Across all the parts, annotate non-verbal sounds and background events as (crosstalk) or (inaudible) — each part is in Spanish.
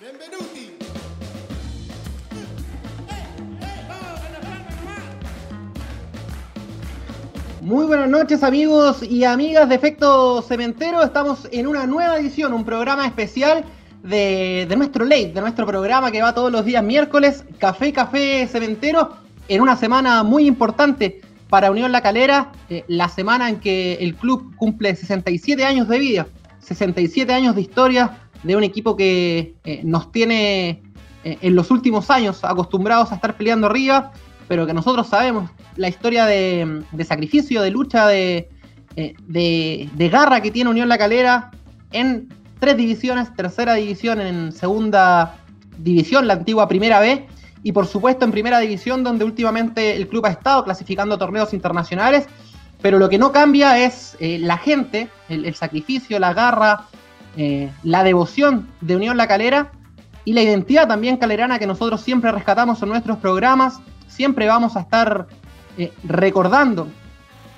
Benvenuti. Muy buenas noches amigos y amigas de Efecto Cementero. Estamos en una nueva edición, un programa especial de, de nuestro late, de nuestro programa que va todos los días miércoles, Café Café Cementero, en una semana muy importante para Unión La Calera, eh, la semana en que el club cumple 67 años de vida, 67 años de historia de un equipo que eh, nos tiene eh, en los últimos años acostumbrados a estar peleando arriba, pero que nosotros sabemos la historia de, de sacrificio, de lucha, de, eh, de, de garra que tiene Unión La Calera en tres divisiones, tercera división, en segunda división, la antigua primera B, y por supuesto en primera división, donde últimamente el club ha estado clasificando torneos internacionales, pero lo que no cambia es la gente, el, el, sacrificio, la garra, eh, la devoción de Unión La Calera y la identidad también calerana que nosotros siempre rescatamos en nuestros programas. Siempre vamos a estar eh, recordando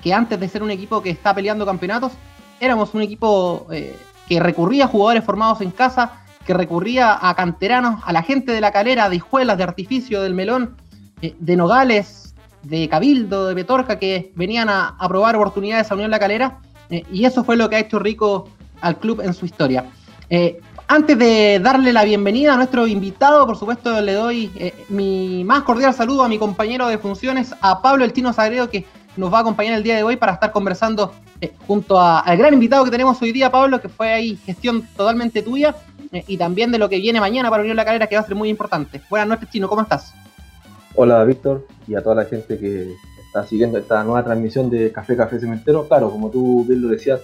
que antes de ser un equipo que está peleando campeonatos, éramos un equipo eh, que recurría a jugadores formados en casa, que recurría a canteranos, a la gente de la calera, de escuelas, de artificio, del melón, de Nogales, de Cabildo, de Betorca, que venían a, a probar oportunidades a Unión La Calera, y eso fue lo que ha hecho rico al club en su historia. Eh, antes de darle la bienvenida a nuestro invitado, por supuesto le doy eh, mi más cordial saludo a mi compañero de funciones, a Pablo El Tino Sagredo, que nos va a acompañar el día de hoy para estar conversando eh, junto al gran invitado que tenemos hoy día, Pablo, que fue ahí gestión totalmente tuya, y también de lo que viene mañana para Unión La Calera, que va a ser muy importante. Buenas noches, Chino, ¿cómo estás? Hola, Víctor, y a toda la gente que está siguiendo esta nueva transmisión de Café Café Cementero. Claro, como tú bien lo decías,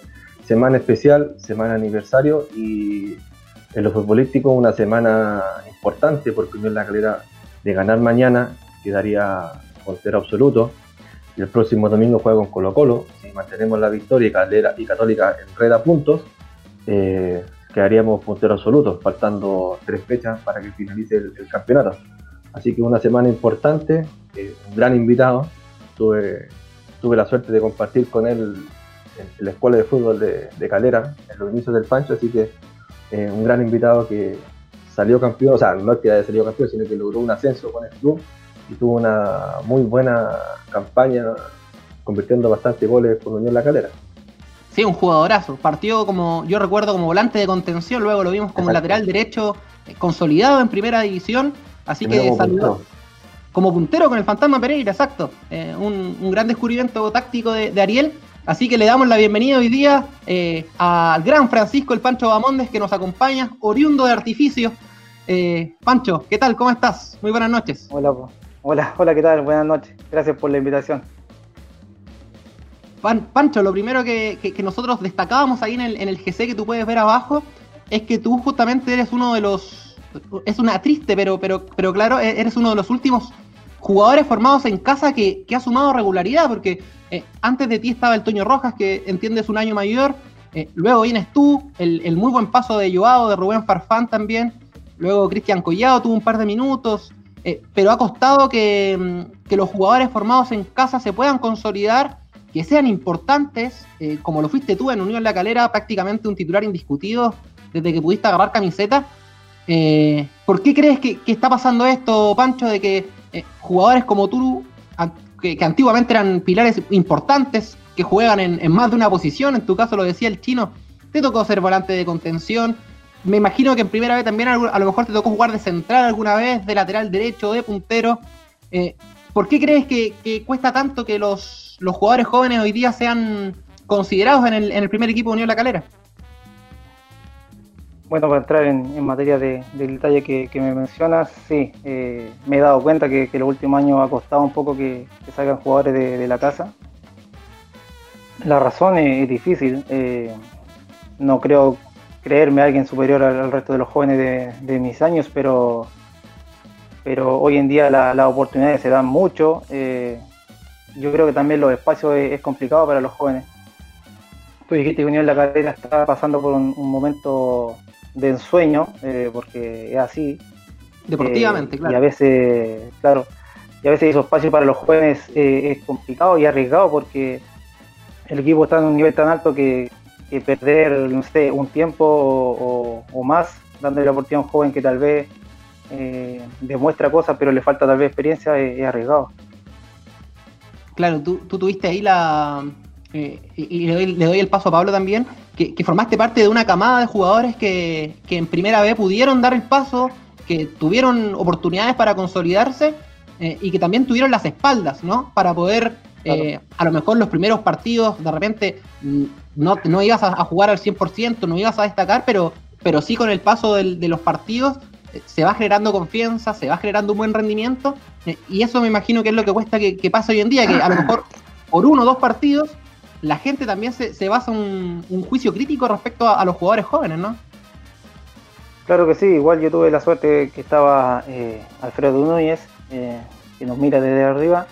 semana especial, semana aniversario y en lo futbolístico una semana importante porque Unión La Calera de ganar mañana quedaría puntero absoluto. Y el próximo domingo juega con Colo Colo si mantenemos la victoria y, Calera, y Católica enreda puntos eh, quedaríamos puntero absoluto faltando tres fechas para que finalice el, el campeonato. Así que una semana importante eh, un gran invitado. Tuve, tuve la suerte de compartir con él en la escuela de fútbol de, de Calera, en los inicios del Pancho, así que eh, un gran invitado que salió campeón, o sea, no es que haya salido campeón, sino que logró un ascenso con el club y tuvo una muy buena campaña, convirtiendo bastantes goles con Unión La Calera. Sí, un jugadorazo. Partió como, yo recuerdo, como volante de contención, luego lo vimos como Exacto. lateral derecho eh, consolidado en primera división, así Primero que salió como puntero con el Fantasma Pereira, exacto. Eh, un, un, gran descubrimiento táctico de, de Ariel Así que le damos la bienvenida hoy día eh, al gran Francisco el Pancho Bamondes que nos acompaña, oriundo de artificio. Eh, Pancho, ¿qué tal? ¿Cómo estás? Muy buenas noches. Hola, hola, hola, ¿qué tal? Buenas noches. Gracias por la invitación. Pan, Pancho, lo primero que, que, que, nosotros destacábamos ahí en el, en el GC que tú puedes ver abajo es que tú justamente eres uno de los. Es una triste, pero, pero, pero claro, e-, eres uno de los últimos jugadores formados en casa que, que ha sumado regularidad, porque eh, antes de ti estaba el Toño Rojas, que entiendes un año mayor, eh, luego vienes tú, el, muy buen paso de Joao, de Rubén Farfán también, luego Cristian Collado tuvo un par de minutos, eh, pero ha costado que, mm, que, los jugadores formados en casa se puedan consolidar, que sean importantes, como lo fuiste tú en Unión La Calera, prácticamente un titular indiscutido desde que pudiste agarrar camiseta. ¿Por qué crees que, está pasando esto, Pancho, de que jugadores como tú, que, antiguamente eran pilares importantes, que juegan en, más de una posición, en tu caso lo decía el chino, te tocó ser volante de contención, me imagino que en primera vez también a lo mejor te tocó jugar de central alguna vez, de lateral derecho, de puntero. Eh, ¿Por qué crees que, que, cuesta tanto que los, los jugadores jóvenes hoy día sean considerados en el, en el primer equipo de Unión La Calera? Bueno, para entrar en, materia de, del detalle que, me mencionas, sí, eh, me he dado cuenta que, que los últimos años ha costado un poco que, salgan jugadores de, la casa. La razón es, difícil. Eh, no creo creerme alguien superior al, resto de los jóvenes de, mis años, pero, pero hoy en día las la oportunidades se dan mucho. Eh, yo creo que también los espacios es, complicado para los jóvenes. Tú dijiste que Unión La Carrera está pasando por un momento de ensueño, eh, porque es así. Deportivamente, eh, claro. Y a veces, claro, y a veces esos espacios para los jóvenes eh, es complicado y arriesgado porque el equipo está en un nivel tan alto que, que perder, no sé, un tiempo o, o, más dándole la oportunidad a un joven que tal vez demuestra cosas, pero le falta tal vez experiencia, es, arriesgado. Claro, tú, tuviste ahí la... Eh, y le doy, el paso a Pablo también, que, formaste parte de una camada de jugadores que, que en primera vez pudieron dar el paso, que tuvieron oportunidades para consolidarse eh, y que también tuvieron las espaldas, ¿no? Para poder, eh, a lo mejor los primeros partidos, de repente mm, no, no ibas a, jugar al 100%, no ibas a destacar, pero, pero sí con el paso de los partidos eh, se va generando confianza, se va generando un buen rendimiento, y eso me imagino que es lo que cuesta que, que pase hoy en día, que a lo mejor por uno o dos partidos la gente también se, se basa un, un juicio crítico respecto a, los jugadores jóvenes, ¿no? Claro que sí, igual yo tuve la suerte que estaba Alfredo Núñez, eh, que nos mira desde arriba,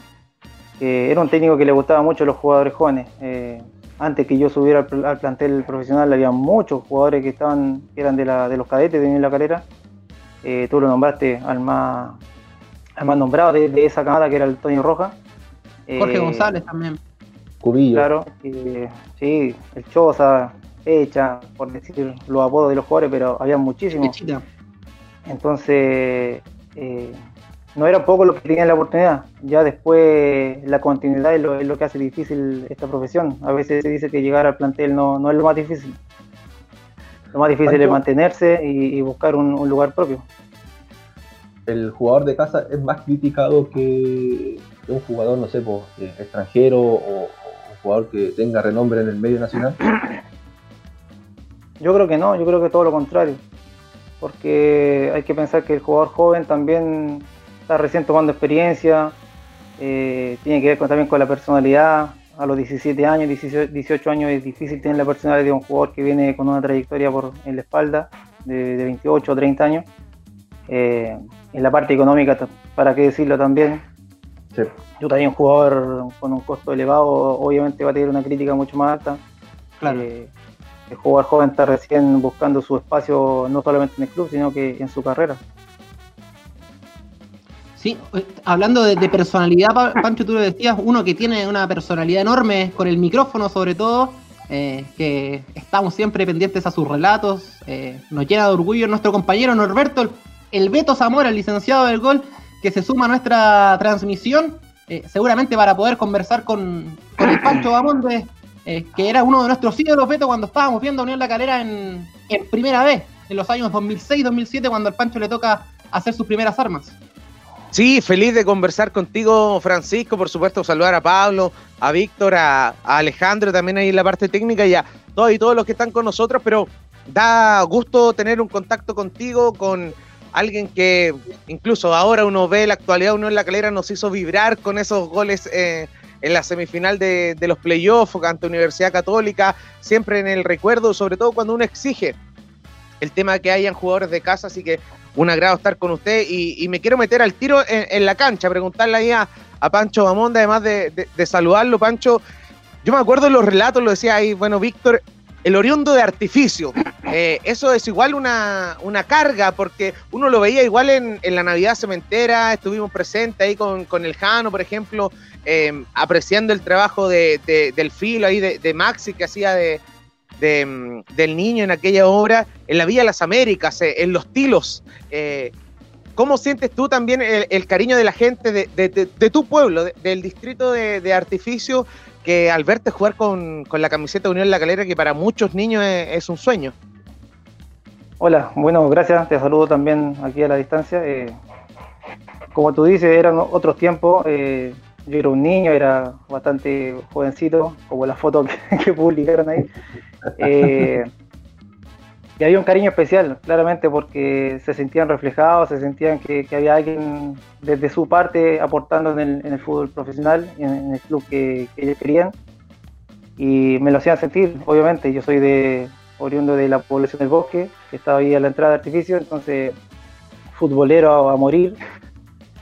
era un técnico que le gustaba mucho a los jugadores jóvenes. Eh, antes que yo subiera al, plantel profesional había muchos jugadores que estaban eran de, la, de los cadetes de la carrera. Eh, tú lo nombraste al más, al más nombrado de, esa camada que era el Toño Roja. Jorge González también. Cubillo. Claro, sí, el Choza, Pecha, por decir los apodos de los jugadores, pero había muchísimos. Entonces, no era poco lo que tenían la oportunidad. Ya después la continuidad es lo, que hace difícil esta profesión. A veces se dice que llegar al plantel no, es lo más difícil. Lo más difícil es mantenerse y, buscar un, lugar propio. El jugador de casa es más criticado que un jugador, no sé, pues, extranjero o, jugador que tenga renombre en el medio nacional. Yo creo que no, yo creo que todo lo contrario. Porque hay que pensar que el jugador joven también está recién tomando experiencia, eh, tiene que ver también con la personalidad. A los 17 años, 18 años es difícil tener la personalidad de un jugador que viene con una trayectoria por, en la espalda de, 28 o 30 años. Eh, en la parte económica, para qué decirlo también, yo también un jugador con un costo elevado, obviamente va a tener una crítica mucho más alta. Eh, el jugador joven está recién buscando su espacio no solamente en el club, sino que en su carrera. Sí, eh, hablando de, personalidad, Pancho, tú lo decías, uno que tiene una personalidad enorme con el micrófono sobre todo, eh, que estamos siempre pendientes a sus relatos, eh, nos llena de orgullo nuestro compañero Norberto, el, Beto Zamora, el licenciado del gol, que se suma a nuestra transmisión, seguramente para poder conversar con, el Pancho Bamonde, que era uno de nuestros ídolos, Beto, cuando estábamos viendo Unión La Calera en, en primera vez, en los años 2006-2007, cuando al Pancho le toca hacer sus primeras armas. Sí, feliz de conversar contigo, Francisco. Por supuesto, saludar a Pablo, a Víctor, a, Alejandro también ahí en la parte técnica y a todos y todos los que están con nosotros. Pero da gusto tener un contacto contigo, con alguien que incluso ahora uno ve la actualidad, uno en la calera nos hizo vibrar con esos goles eh, en la semifinal de, de los playoffs ante Universidad Católica, siempre en el recuerdo, sobre todo cuando uno exige el tema de que hayan jugadores de casa, así que un agrado estar con usted y, me quiero meter al tiro en, la cancha, preguntarle ahí a, Pancho Bamonda, además de, saludarlo, Pancho. Yo me acuerdo los relatos, lo decía ahí, bueno, Víctor, el oriundo de artificio. Eh, eso es igual una, carga, porque uno lo veía igual en, la Navidad Cementera, estuvimos presentes ahí con, el Jano, por ejemplo, eh, apreciando el trabajo de, del filo ahí de Maxi que hacía de, de, del niño en aquella obra, en la Villa de las Américas, eh, en los tilos. ¿Cómo sientes tú también el, cariño de la gente de, tu pueblo, del distrito de, Artificio, que al verte jugar con, la camiseta de Unión La Calera, que para muchos niños es, un sueño? Hola, bueno, gracias, te saludo también aquí a la distancia. Eh, como tú dices, eran otros tiempos. yo era un niño, era bastante jovencito, como la foto que (laughs) publicaron ahí. Eh, y había un cariño especial, claramente, porque se sentían reflejados, se sentían que, había alguien desde su parte aportando en el, fútbol profesional, en, el club que, ellos querían. Y me lo hacían sentir, obviamente. Yo soy de oriundo de la población del bosque, que estaba ahí a la entrada de artificio, entonces futbolero a, morir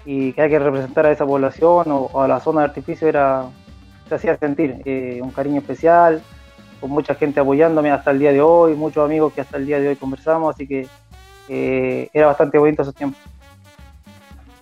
y que hay que representar a esa población o, a la zona de artificio era se hacía sentir eh, un cariño especial, con mucha gente apoyándome hasta el día de hoy, muchos amigos que hasta el día de hoy conversamos, así que eh, era bastante bonito esos tiempos.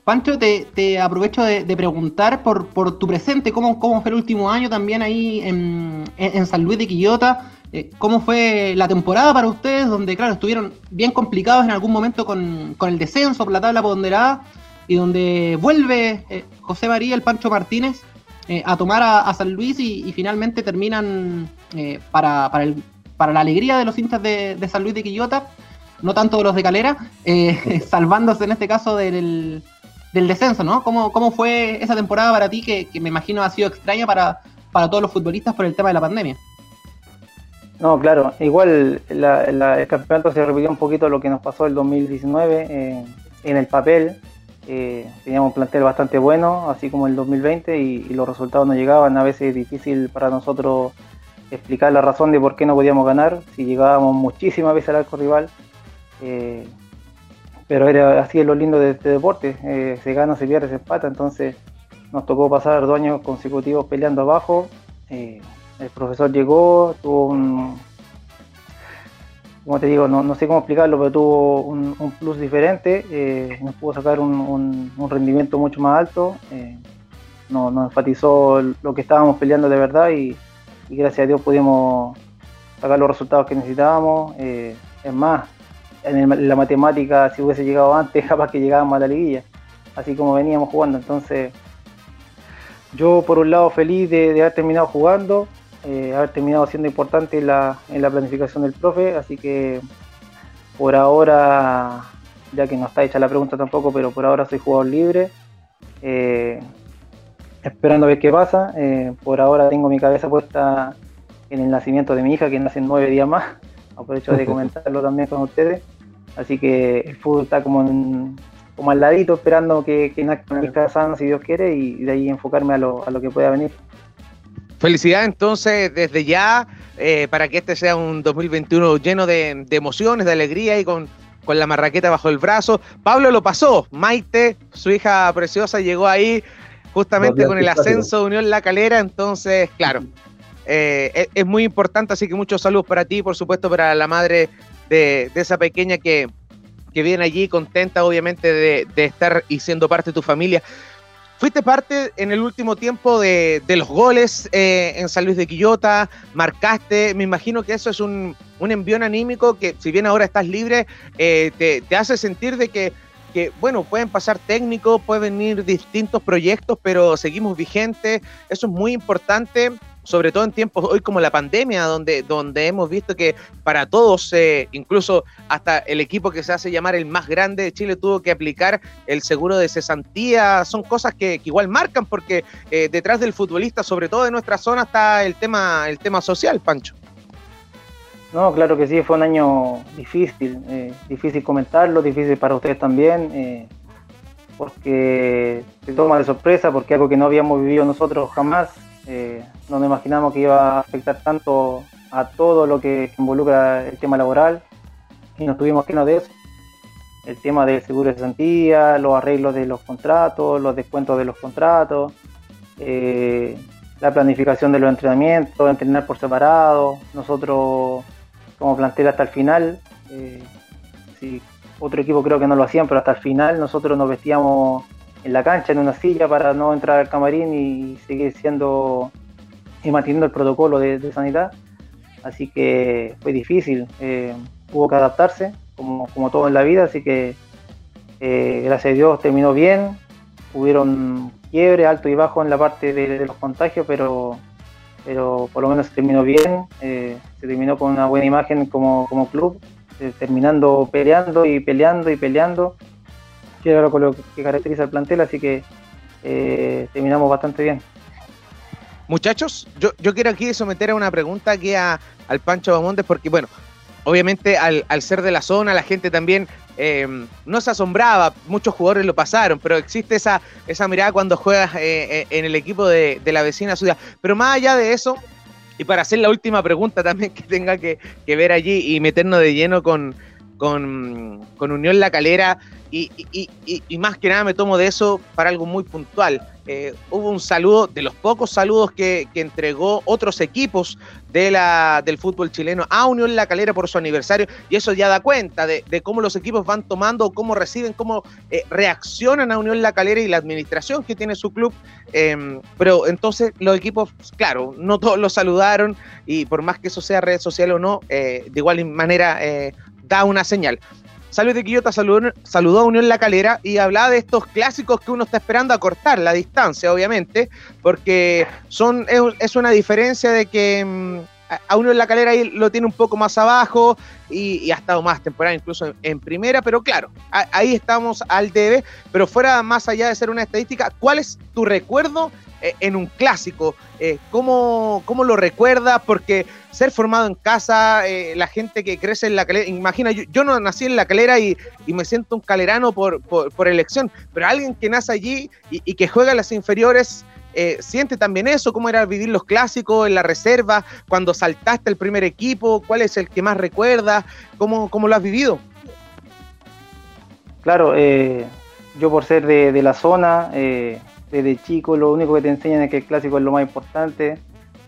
Pancho, te, aprovecho de, preguntar por, tu presente, ¿cómo, ¿cómo, fue el último año también ahí en, San Luis de Quillota? eh, cómo fue la temporada para ustedes, donde, claro, estuvieron bien complicados en algún momento con, el descenso por la tabla ponderada, y donde vuelve eh, José María, el Pancho Martínez, eh, a tomar a, San Luis y, finalmente terminan para, el, para la alegría de los hinchas de, San Luis de Quillota, no tanto de los de Calera, (laughs) salvándose en este caso del, descenso, ¿no? ¿Cómo, ¿Cómo, fue esa temporada para ti que, me imagino ha sido extraña para, para todos los futbolistas por el tema de la pandemia? No, claro, igual el campeonato se repitió un poquito lo que nos pasó el 2019 eh, en el papel. Eh, teníamos un plantel bastante bueno, así como el 2020, y, los resultados no llegaban. A veces es difícil para nosotros explicar la razón de por qué no podíamos ganar, si llegábamos muchísimas veces al arco rival. Eh, pero era así es lo lindo de este deporte, se gana, se pierde, se empata, entonces nos tocó pasar dos años consecutivos peleando abajo el profesor llegó, tuvo un, como te digo, no, sé cómo explicarlo, pero tuvo un, plus diferente, eh, nos pudo sacar un, rendimiento mucho más alto, eh, nos, enfatizó lo que estábamos peleando de verdad y, gracias a Dios pudimos sacar los resultados que necesitábamos. Eh, es más, en, la matemática, si hubiese llegado antes, (laughs) capaz que llegábamos a la liguilla, así como veníamos jugando. Entonces, yo por un lado feliz de haber terminado jugando, eh, haber terminado siendo importante en la, en la planificación del profe, así que por ahora, ya que no está hecha la pregunta tampoco, pero por ahora soy jugador libre, eh, esperando a ver qué pasa. Eh, por ahora tengo mi cabeza puesta en el nacimiento de mi hija, que nace en nueve días más. Aprovecho de (laughs) comentarlo también con ustedes. Así que el fútbol está como, como al ladito, esperando que, que nazca mi hija sana, si Dios quiere, y de ahí enfocarme a lo, a lo que pueda venir. Felicidades entonces desde ya eh, para que este sea un 2021 lleno de, emociones, de alegría y con, con, la marraqueta bajo el brazo. Pablo lo pasó, Maite, su hija preciosa, llegó ahí justamente con el ascenso de Unión La Calera, entonces, claro, eh, es, muy importante, así que muchos saludos para ti, por supuesto, para la madre de, esa pequeña que, que viene allí, contenta obviamente de, de estar y siendo parte de tu familia. Fuiste parte en el último tiempo de, los goles eh, en San Luis de Quillota, marcaste, me imagino que eso es un, un envión anímico que si bien ahora estás libre, eh, te, hace sentir de que, que, bueno, pueden pasar técnicos, pueden venir distintos proyectos, pero seguimos vigentes, eso es muy importante sobre todo en tiempos hoy como la pandemia, donde, donde hemos visto que para todos, eh, incluso hasta el equipo que se hace llamar el más grande de Chile tuvo que aplicar el seguro de cesantía, son cosas que, igual marcan porque eh, detrás del futbolista, sobre todo de nuestra zona, está el tema, el tema social, Pancho. No, claro que sí, fue un año difícil, eh, difícil comentarlo, difícil para ustedes también, porque se toma de sorpresa, porque algo que no habíamos vivido nosotros jamás, eh, no nos imaginamos que iba a afectar tanto a todo lo que involucra el tema laboral y nos tuvimos que de eso. El tema del seguro de cesantía, los arreglos de los contratos, los descuentos de los contratos, eh, la planificación de los entrenamientos, entrenar por separado. Nosotros como plantel hasta el final, eh, otro equipo creo que no lo hacían, pero hasta el final nosotros nos vestíamos en la cancha, en una silla, para no entrar al camarín y seguir siendo y manteniendo el protocolo de, sanidad. Así que fue difícil, eh, hubo que adaptarse, como, como, todo en la vida, así que eh, gracias a Dios terminó bien, hubieron quiebre alto y bajo en la parte de, los contagios, pero, pero por lo menos terminó bien, eh, se terminó con una buena imagen como, como club, terminando peleando y peleando y peleando que era lo que caracteriza el plantel, así que eh, terminamos bastante bien. Muchachos, yo, quiero aquí someter a una pregunta aquí a, al Pancho Bamontes, porque bueno, obviamente al, ser de la zona, la gente también eh, no se asombraba, muchos jugadores lo pasaron, pero existe esa, esa mirada cuando juegas eh, en el equipo de, de, la vecina ciudad. Pero más allá de eso, y para hacer la última pregunta también que tenga que, que ver allí y meternos de lleno con, con, Unión La Calera y, más que nada me tomo de eso para algo muy puntual. Eh, hubo un saludo, de los pocos saludos que, entregó otros equipos de la, del fútbol chileno a Unión La Calera por su aniversario, y eso ya da cuenta de, cómo los equipos van tomando, cómo reciben, cómo eh, reaccionan a Unión La Calera y la administración que tiene su club. Em, pero entonces los equipos, claro, no todos lo saludaron, y por más que eso sea red social o no, eh, de igual manera da una señal. Salve de Quillota saludó, a Unión La Calera y hablaba de estos clásicos que uno está esperando a cortar la distancia, obviamente, porque son es, una diferencia de que a Unión La Calera ahí lo tiene un poco más abajo y, ha estado más temporada incluso en, primera, pero claro, ahí estamos al debe, pero fuera más allá de ser una estadística, ¿cuál es tu recuerdo eh, en un clásico. Eh, ¿cómo, lo recuerdas? Porque ser formado en casa, eh, la gente que crece en la calera, imagina, yo, no nací en la calera y, me siento un calerano por, por, elección, pero alguien que nace allí y, que juega en las inferiores, ¿siente también eso? ¿Cómo era vivir los clásicos en la reserva? Cuando saltaste el primer equipo, ¿cuál es el que más recuerdas? ¿Cómo, cómo lo has vivido? Claro, yo por ser de, de la zona, desde chico lo único que te enseñan es que el clásico es lo más importante.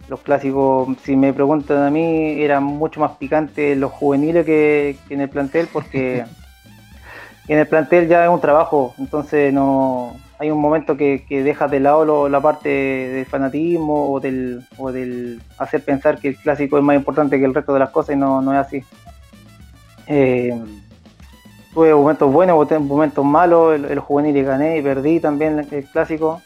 Los clásicos, si me preguntan a mí, eran mucho más picantes los juveniles que, en el plantel, porque (laughs) en el plantel ya es un trabajo, entonces no hay un momento que, dejas de lado la parte del fanatismo o del, hacer pensar que el clásico es más importante que el resto de las cosas y no, es así. Eh, tuve momentos buenos, momentos malos, el, juvenil y gané y perdí también el clásico.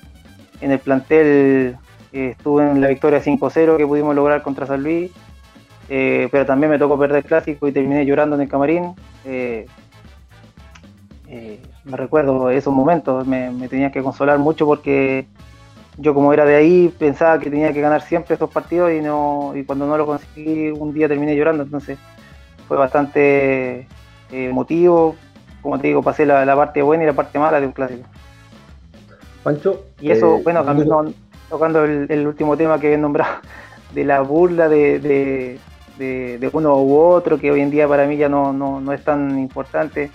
En el plantel eh, estuve en la victoria 5-0 que pudimos lograr contra San Luis, eh, pero también me tocó perder el clásico y terminé llorando en el camarín. Me recuerdo esos momentos, me, tenía que consolar mucho porque yo como era de ahí pensaba que tenía que ganar siempre estos partidos y no y cuando no lo conseguí un día terminé llorando, entonces fue bastante eh, motivo, como te digo, pasé la, parte buena y la parte mala de un clásico. Pancho. Y eso, eh, bueno, tocando el, último tema que he nombrado, (laughs) de la burla de, uno u otro, que hoy en día para mí ya no, no, es tan importante.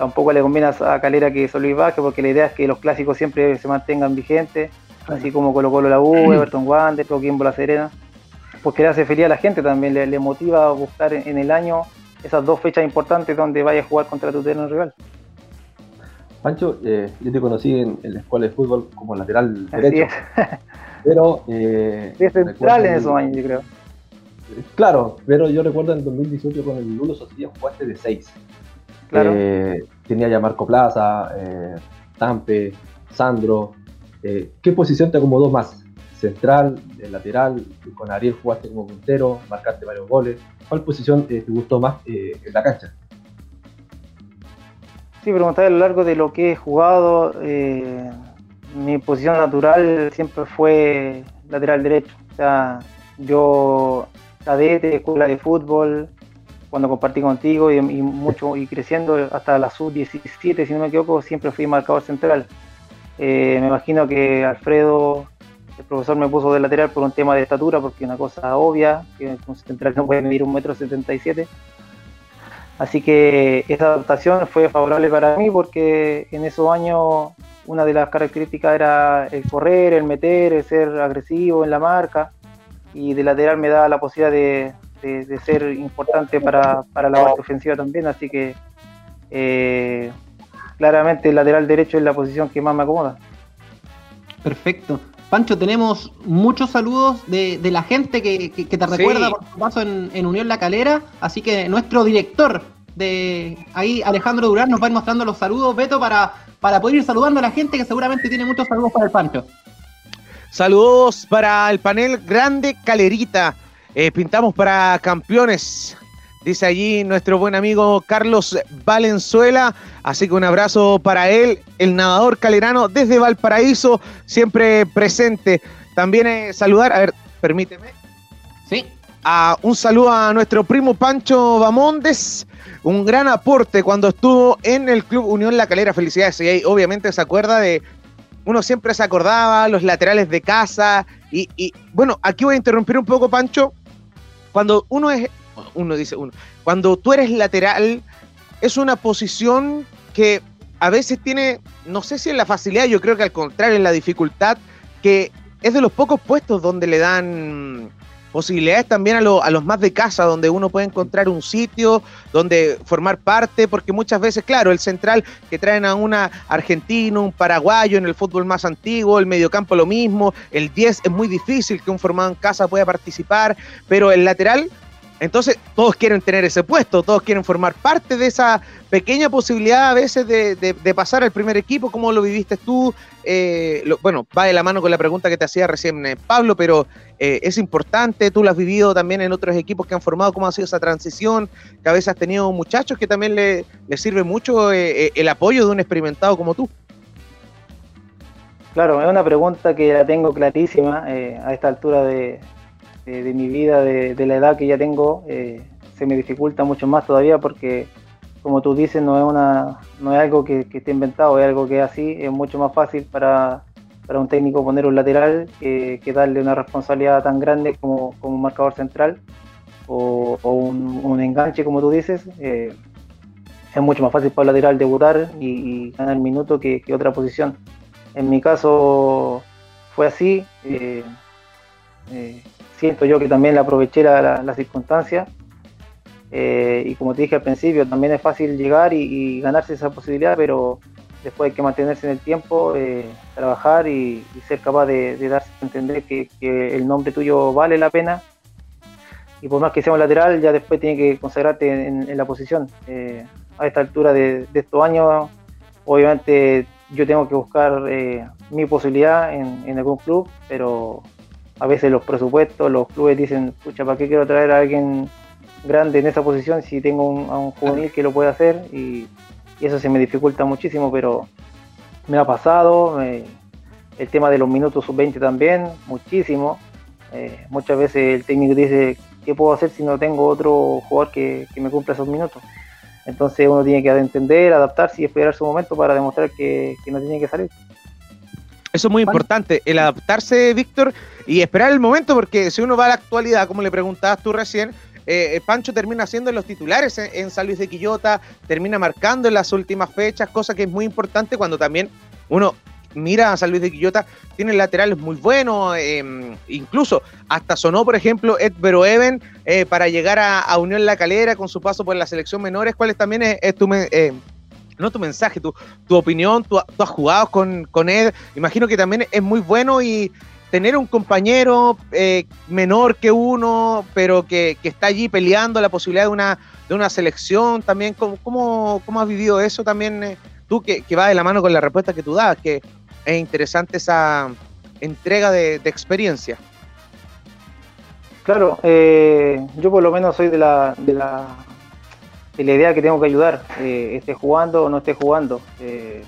Tampoco le conviene a Calera que solo baje, porque la idea es que los clásicos siempre se mantengan vigentes, así como Colo Colo la U, (clears throat) Everton Wander, Coquimbo La Serena, porque le hace feliz a la gente también, le, motiva a buscar en el año esas dos fechas importantes donde vayas a jugar contra tu terreno rival. Pancho, eh, yo te conocí en, la escuela de fútbol como lateral derecho. (laughs) pero. Eh, central en esos años, yo creo. Claro, pero yo recuerdo en 2018 con el Lulo Sotilla jugaste de 6. Claro. Eh, tenía ya Marco Plaza, eh, Tampe, Sandro. ¿Qué posición te acomodó más? ¿Central, lateral? Con Ariel jugaste como puntero, marcaste varios goles. ¿Cuál posición eh, te gustó más eh, en la cancha? Sí, preguntar a lo largo de lo que he jugado, eh, mi posición natural siempre fue lateral derecho. O sea, yo cadete, escuela de fútbol, cuando compartí contigo y, mucho y creciendo hasta la sub-17, si no me equivoco, siempre fui marcador central. me imagino que Alfredo el profesor me puso de lateral por un tema de estatura, porque una cosa obvia, que un central no puede medir un metro setenta y siete. Así que esa adaptación fue favorable para mí porque en esos años una de las características era el correr, el meter, el ser agresivo en la marca y de lateral me da la posibilidad de, ser importante para, la parte ofensiva también, así que eh, claramente el lateral derecho es la posición que más me acomoda. Perfecto. Pancho, tenemos muchos saludos de, la gente que, te recuerda por tu paso en, Unión La Calera, así que nuestro director de ahí, Alejandro Durán, nos va a ir mostrando los saludos, Beto, para, para poder ir saludando a la gente que seguramente tiene muchos saludos para el Pancho. Saludos para el panel Grande Calerita. Eh, pintamos para campeones. Dice allí nuestro buen amigo Carlos Valenzuela. Así que un abrazo para él, el nadador calerano desde Valparaíso, siempre presente. También eh, saludar, a ver, permíteme. Sí. A, un saludo a nuestro primo Pancho Bamondes, un gran aporte cuando estuvo en el Club Unión La Calera. Felicidades. Y ahí obviamente se acuerda de. Uno siempre se acordaba, los laterales de casa. Y, y bueno, aquí voy a interrumpir un poco, Pancho. Cuando uno es uno dice uno. Cuando tú eres lateral, es una posición que a veces tiene, no sé si es la facilidad, yo creo que al contrario, es la dificultad, que es de los pocos puestos donde le dan posibilidades también a, a, los más de casa, donde uno puede encontrar un sitio donde formar parte, porque muchas veces, claro, el central que traen a una argentino, un paraguayo en el fútbol más antiguo, el mediocampo lo mismo, el 10 es muy difícil que un formado en casa pueda participar, pero el lateral entonces, todos quieren tener ese puesto, todos quieren formar parte de esa pequeña posibilidad a veces de, pasar al primer equipo. ¿Cómo lo viviste tú? Eh, bueno, va de la mano con la pregunta que te hacía recién eh, Pablo, pero eh, es importante, tú lo has vivido también en otros equipos que han formado, cómo ha sido esa transición, que a veces has tenido muchachos que también le, sirve mucho el apoyo de un experimentado como tú. Claro, es una pregunta que la tengo clarísima a esta altura de, de, mi vida, de, la edad que ya tengo, eh, se me dificulta mucho más todavía porque, como tú dices, no es, una, no es algo que, esté inventado, es algo que es así, es mucho más fácil para, un técnico poner un lateral que, darle una responsabilidad tan grande como, un marcador central o, un, enganche, como tú dices. Eh, es mucho más fácil para el lateral debutar y, ganar minuto que, que, otra posición. En mi caso fue así. Eh, siento yo que también le aproveché la, la, circunstancia. Eh, y como te dije al principio, también es fácil llegar y, ganarse esa posibilidad, pero después hay que mantenerse en el tiempo, eh, trabajar y, ser capaz de, darse a entender que, el nombre tuyo vale la pena. Y por más que sea un lateral, ya después tiene que consagrarte en, la posición. Eh, a esta altura de, estos años, obviamente yo tengo que buscar mi posibilidad en, en algún club, pero a veces los presupuestos, los clubes dicen, pucha, ¿para qué quiero traer a alguien grande en esa posición si tengo un, a un juvenil que lo puede hacer? Y, eso se me dificulta muchísimo, pero me ha pasado. el tema de los minutos sub-20 también, muchísimo. Eh, muchas veces el técnico dice, ¿qué puedo hacer si no tengo otro jugador que, me cumpla esos minutos? Entonces uno tiene que entender, adaptarse y esperar su momento para demostrar que, que no tiene que salir. Eso es muy importante, el adaptarse, Víctor, y esperar el momento, porque si uno va a la actualidad, como le preguntabas tú recién, eh, eh, Pancho termina siendo los titulares en, San Luis de Quillota, termina marcando en las últimas fechas, cosa que es muy importante cuando también uno mira a San Luis de Quillota, tiene laterales muy buenos, em, incluso hasta sonó, por ejemplo, Ed Veroeven eh, para llegar a, Unión La Calera con su paso por la selección menores, ¿cuáles también es, es tu, no tu mensaje, tu, tu opinión, tú, has jugado con, con Ed, imagino que también es muy bueno y tener un compañero eh, menor que uno, pero que, está allí peleando la posibilidad de una, de una selección también, ¿cómo, cómo, has vivido eso también eh, tú que, que, va de la mano con la respuesta que tú das, que es interesante esa entrega de, experiencia? Claro, eh, yo por lo menos soy de la, de la la idea que tengo que ayudar, eh, esté jugando o no esté jugando. Eh,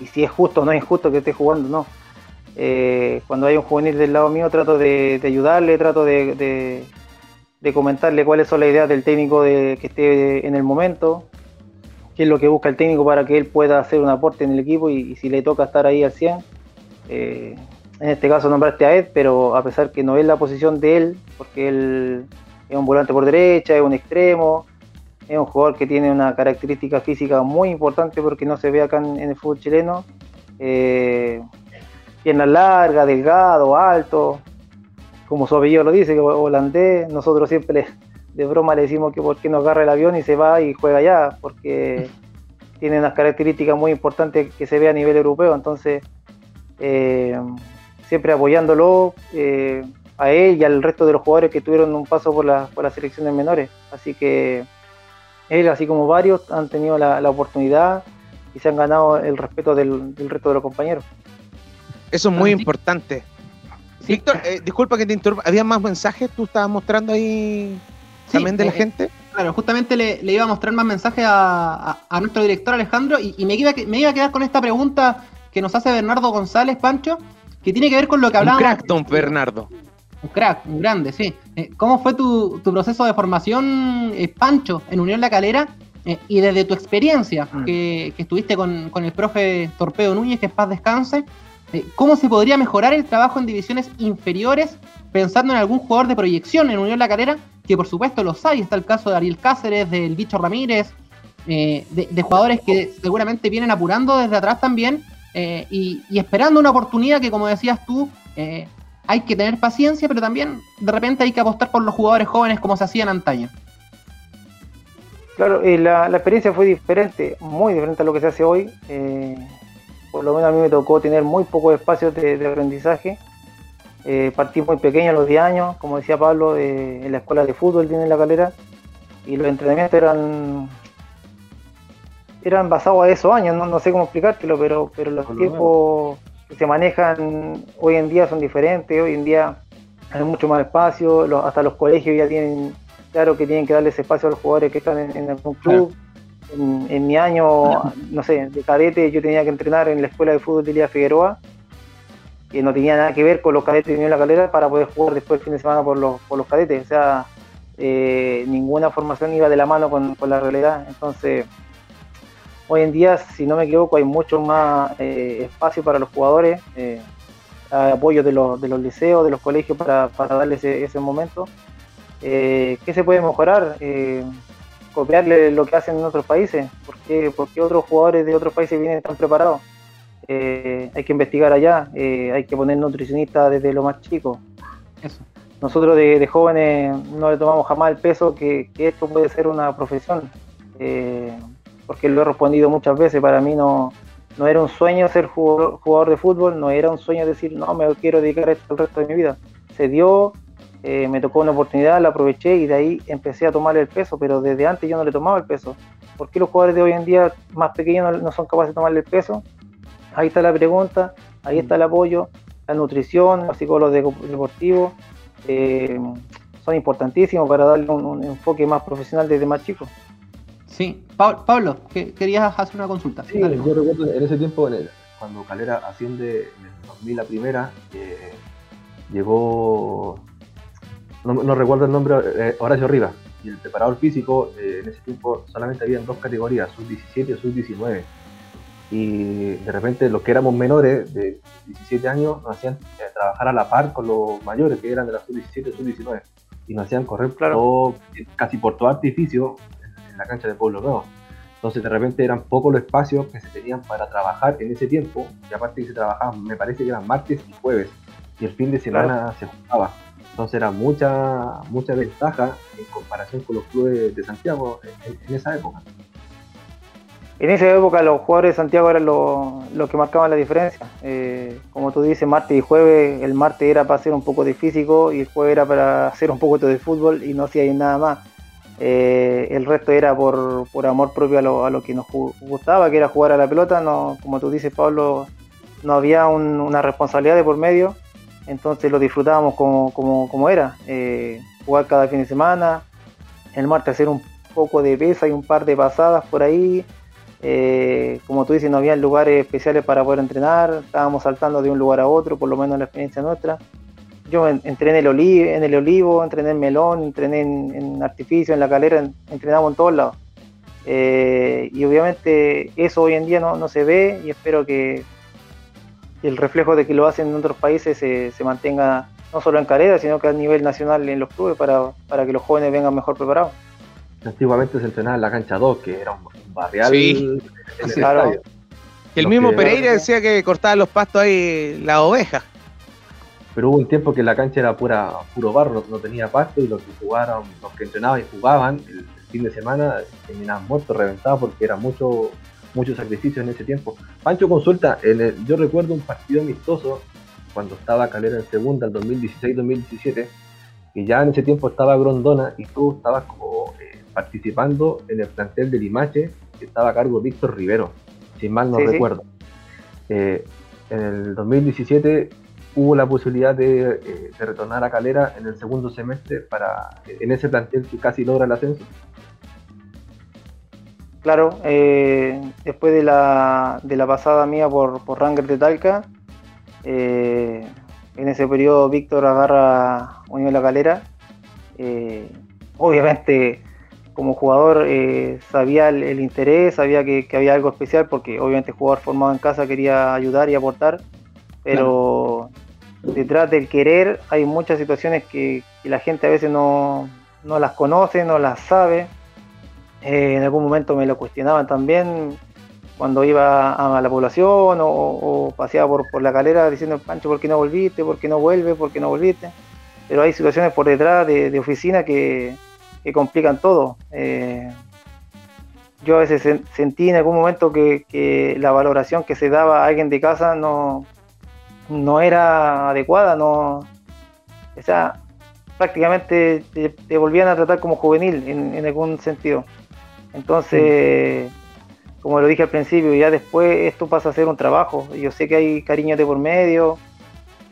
y si es justo o no es justo que esté jugando, no. Eh, cuando hay un juvenil del lado mío trato de, ayudarle, trato de, comentarle cuáles son las ideas del técnico de, que esté en el momento, qué es lo que busca el técnico para que él pueda hacer un aporte en el equipo y, si le toca estar ahí al 100. en este caso nombraste a Ed, pero a pesar que no es la posición de él, porque él es un volante por derecha, es un extremo, es un jugador que tiene una característica física muy importante porque no se ve acá en, el fútbol chileno. Eh, pierna larga, delgado, alto, como su apellido lo dice, holandés. Nosotros siempre de broma le decimos que porque no agarra el avión y se va y juega allá, porque (laughs) tiene unas características muy importantes que se ve a nivel europeo. Entonces, eh, siempre apoyándolo eh, a él y al resto de los jugadores que tuvieron un paso por, la, por las selecciones menores. Así que él, así como varios, han tenido la, oportunidad y se han ganado el respeto del, resto de los compañeros. Eso es muy importante. Víctor, eh, disculpa que te interrumpa, ¿había más mensajes? ¿Tú estabas mostrando ahí también de la eh, gente? Claro, justamente le, iba a mostrar más mensajes a, nuestro director Alejandro y, me, iba, me iba a quedar con esta pregunta que nos hace Bernardo González, Pancho, que tiene que ver con lo que hablábamos. Un crack, Bernardo. Un crack, un grande, sí. Eh, ¿Cómo fue tu, proceso de formación, eh, Pancho, en Unión La Calera? Eh, y desde tu experiencia, mm. que, estuviste con, el profe Torpedo Núñez, que es paz descanse, ¿cómo se podría mejorar el trabajo en divisiones inferiores pensando en algún jugador de proyección en Unión La Calera? Que por supuesto los hay, está el caso de Ariel Cáceres, del Bicho Ramírez, de, jugadores que seguramente vienen apurando desde atrás también eh, y, esperando una oportunidad que, como decías tú, eh, hay que tener paciencia, pero también de repente hay que apostar por los jugadores jóvenes como se hacía en antaño. Claro, la, experiencia fue diferente, muy diferente a lo que se hace hoy. por lo menos a mí me tocó tener muy pocos espacios de, aprendizaje. partí muy pequeño a los 10 años, como decía Pablo, en la escuela de fútbol tiene la calera y los entrenamientos eran eran basados a esos años, no, sé cómo explicártelo, pero, pero los tiempos que se manejan hoy en día son diferentes, hoy en día hay mucho más espacio, hasta los colegios ya tienen claro que tienen que darle ese espacio a los jugadores que están en, algún club. En, mi año, no sé, de cadete yo tenía que entrenar en la escuela de fútbol de Lía Figueroa, que no tenía nada que ver con los cadetes de la calera para poder jugar después el fin de semana por los, por los cadetes. O sea, eh, ninguna formación iba de la mano con, con la realidad. Entonces, Hoy en día, si no me equivoco, hay mucho más eh, espacio para los jugadores, eh, apoyo de los, de los liceos, de los colegios para, para darles ese, momento. Eh, ¿Qué se puede mejorar? Eh, copiarle lo que hacen en otros países. ¿Por qué, otros jugadores de otros países vienen tan preparados? hay que investigar allá, hay que poner nutricionistas desde lo más chico. Nosotros de, jóvenes no le tomamos jamás el peso que, que esto puede ser una profesión porque lo he respondido muchas veces, para mí no, no era un sueño ser jugador, de fútbol, no era un sueño decir, no, me quiero dedicar a esto el resto de mi vida. Se dio, eh, me tocó una oportunidad, la aproveché y de ahí empecé a tomar el peso, pero desde antes yo no le tomaba el peso. ¿Por qué los jugadores de hoy en día más pequeños no, son capaces de tomarle el peso? Ahí está la pregunta, ahí está el apoyo, la nutrición, los psicólogos deportivos, eh, son importantísimos para darle un, un enfoque más profesional desde más chicos. Sí, Pablo, querías hacer una consulta. Sí, yo recuerdo en ese tiempo, cuando Calera asciende en el 2000 la primera, eh, llegó, no, recuerdo el nombre, eh, Horacio Rivas, y el preparador físico, eh, en ese tiempo solamente había dos categorías, sub-17 y sub-19. Y de repente los que éramos menores de 17 años nos hacían trabajar a la par con los mayores que eran de la sub-17 y sub-19. Y nos hacían correr claro. casi por todo artificio la cancha de Pueblo Nuevo. Entonces de repente eran pocos los espacios que se tenían para trabajar en ese tiempo, y aparte que se trabajaban, me parece que eran martes y jueves, y el fin de semana se jugaba. Entonces era mucha, mucha ventaja en comparación con los clubes de Santiago en, esa época. En esa época los jugadores de Santiago eran los que marcaban la diferencia. Eh, como tú dices, martes y jueves, el martes era para hacer un poco de físico y el jueves era para hacer un poco de fútbol y no hacía nada más eh, el resto era por, amor propio a lo, que nos gustaba, que era jugar a la pelota. No, como tú dices, Pablo, no había una responsabilidad de por medio, entonces lo disfrutábamos como, era. Eh, jugar cada fin de semana, el martes hacer un poco de pesa y un par de pasadas por ahí. Eh, como tú dices, no había lugares especiales para poder entrenar, estábamos saltando de un lugar a otro, por lo menos en la experiencia nuestra yo entrené en el, olivo, en el olivo, entrené en melón, entrené en, artificio, en la calera, entrenamos en todos lados. Eh, y obviamente eso hoy en día no, se ve y espero que el reflejo de que lo hacen en otros países se, mantenga no solo en calera, sino que a nivel nacional en los clubes para, que los jóvenes vengan mejor preparados. Antiguamente se entrenaba en la cancha 2, que era un, barrial. Sí. el, el mismo Pereira decía que cortaba los pastos ahí las ovejas pero hubo un tiempo que la cancha era pura, puro barro, no, tenía pasto y los que jugaron, los que entrenaban y jugaban el, fin de semana terminaban muertos, reventados porque era mucho, mucho sacrificio en ese tiempo. Pancho consulta, yo recuerdo un partido amistoso cuando estaba Calera en segunda, el 2016-2017, y ya en ese tiempo estaba Grondona y tú estabas como eh, participando en el plantel de Limache, que estaba a cargo Víctor Rivero, si mal no recuerdo. Eh, en el 2017 hubo la posibilidad eh, de, retornar a Calera en el segundo semestre para en ese plantel que casi logra el ascenso. Claro, eh, después de la, de la pasada mía por, por Ranger de Talca, eh, en ese periodo Víctor agarra Unión La Calera. obviamente como jugador sabía el, interés, sabía que, había algo especial porque obviamente jugador formado en casa quería ayudar y aportar, pero detrás del querer hay muchas situaciones que, la gente a veces no, las conoce, no las sabe. en algún momento me lo cuestionaban también cuando iba a la población o, paseaba por, por, la calera diciendo, Pancho, ¿por qué no volviste? ¿Por qué no vuelves? ¿Por qué no volviste? Pero hay situaciones por detrás de, oficina que, complican todo. Eh, yo a veces sentí en algún momento que, la valoración que se daba a alguien de casa no, no era adecuada, no, o sea, prácticamente te, volvían a tratar como juvenil en, algún sentido. Entonces, como lo dije al principio, ya después esto pasa a ser un trabajo. Yo sé que hay cariño de por medio,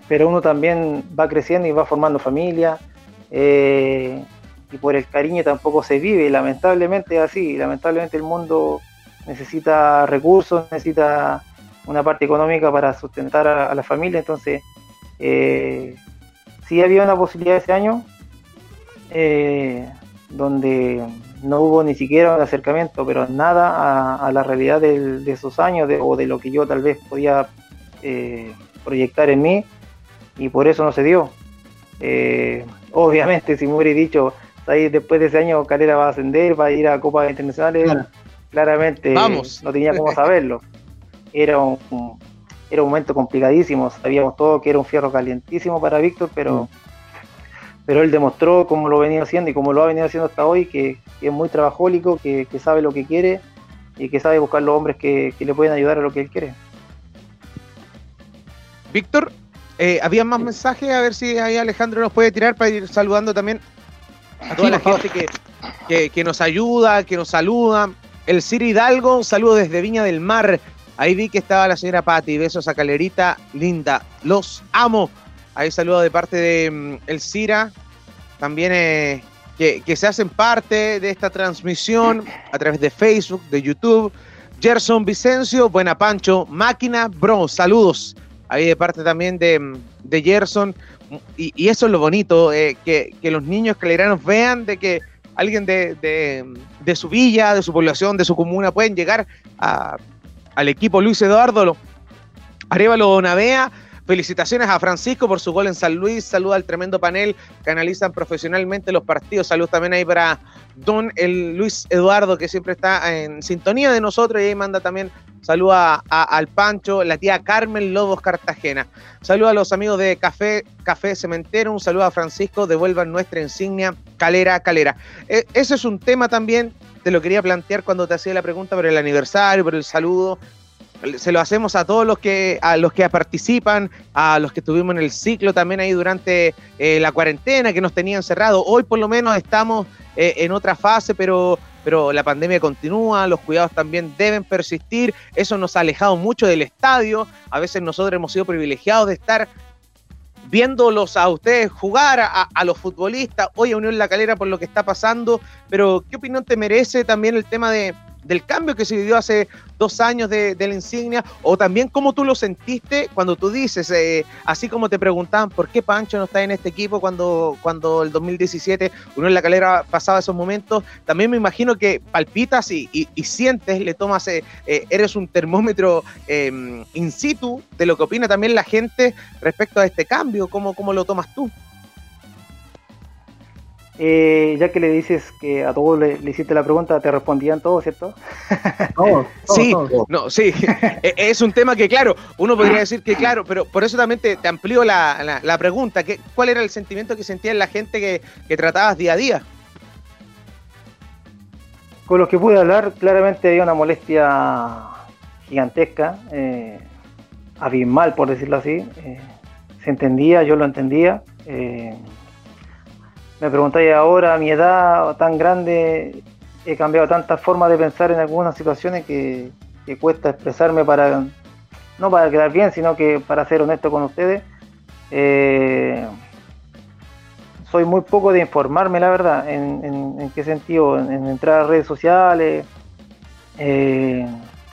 pero uno también va creciendo y va formando familia. Eh, y por el cariño tampoco se vive, lamentablemente es así. Lamentablemente el mundo necesita recursos, necesita una parte económica para sustentar a, la familia. Entonces, eh, sí había una posibilidad ese año eh, donde no hubo ni siquiera un acercamiento, pero nada a, la realidad de, esos años o de lo que yo tal vez podía eh, proyectar en mí y por eso no se dio. Eh, obviamente, si me hubiera dicho, ahí después de ese año Calera va a ascender, va a ir a Copas Internacionales, claramente no tenía cómo saberlo. (laughs) Era un, era un momento complicadísimo, sabíamos todo que era un fierro calientísimo para Víctor, pero... Mm pero él demostró cómo lo venía haciendo y cómo lo ha venido haciendo hasta hoy, que, es muy trabajólico, que, sabe lo que quiere y que sabe buscar los hombres que, le pueden ayudar a lo que él quiere. Víctor, eh, ¿había más mensajes? A ver si ahí Alejandro nos puede tirar para ir saludando también a toda la gente que, que, nos ayuda, que nos saluda. El Siri Hidalgo, un saludo desde Viña del Mar. Ahí vi que estaba la señora Patti, besos a Calerita, linda, los amo. Ahí saludo de parte de mm, El Cira, también eh, que, se hacen parte de esta transmisión a través de Facebook, de YouTube. Gerson Vicencio, Buena Pancho, Máquina Bro, saludos. Ahí de parte también de, mm, de Gerson. Y, eso es lo bonito, eh, que, los niños caleranos vean de que alguien de, de, su villa, de su población, de su comuna, pueden llegar al equipo Luis Eduardo Arevalo Navea Felicitaciones a Francisco por su gol en San Luis. Saluda al tremendo panel que analizan profesionalmente los partidos. Saludos también ahí para Don el Luis Eduardo, que siempre está en sintonía de nosotros. Y ahí manda también saluda al Pancho, la tía Carmen Lobos Cartagena. Saluda a los amigos de Café, Café Cementero. Un saludo a Francisco. Devuelvan nuestra insignia Calera, Calera. E, ese es un tema también te lo quería plantear cuando te hacía la pregunta por el aniversario, por el saludo. Se lo hacemos a todos los que a los que participan, a los que estuvimos en el ciclo también ahí durante eh, la cuarentena que nos tenían cerrado. Hoy por lo menos estamos eh, en otra fase, pero pero la pandemia continúa, los cuidados también deben persistir, eso nos ha alejado mucho del estadio, a veces nosotros hemos sido privilegiados de estar viéndolos a ustedes jugar, a, los futbolistas, hoy a Unión La Calera por lo que está pasando, pero ¿qué opinión te merece también el tema de, del cambio que se vivió hace dos años de, la insignia, o también cómo tú lo sentiste cuando tú dices, eh, así como te preguntaban por qué Pancho no está en este equipo cuando, cuando el 2017 uno en la calera pasaba esos momentos, también me imagino que palpitas y, sientes, le tomas, eh, eh, eres un termómetro em, in situ de lo que opina también la gente respecto a este cambio, ¿cómo, cómo lo tomas tú? Eh, ya que le dices que a todos le, hiciste la pregunta, te respondían todos, ¿cierto? (laughs) sí, no, sí. (laughs) E, es un tema que, claro, uno podría decir que, claro, pero por eso también te, amplió la, pregunta. ¿qué, ¿Cuál era el sentimiento que sentía la gente que, tratabas día a día? Con los que pude hablar, claramente había una molestia gigantesca, eh, abismal, por decirlo así. Eh, se entendía, yo lo entendía. Eh, me preguntáis ahora, a mi edad tan grande, he cambiado tantas formas de pensar en algunas situaciones que, cuesta expresarme para, no para quedar bien, sino que para ser honesto con ustedes. Eh, soy muy poco de informarme, la verdad, en, qué sentido, en, entrar a redes sociales, eh,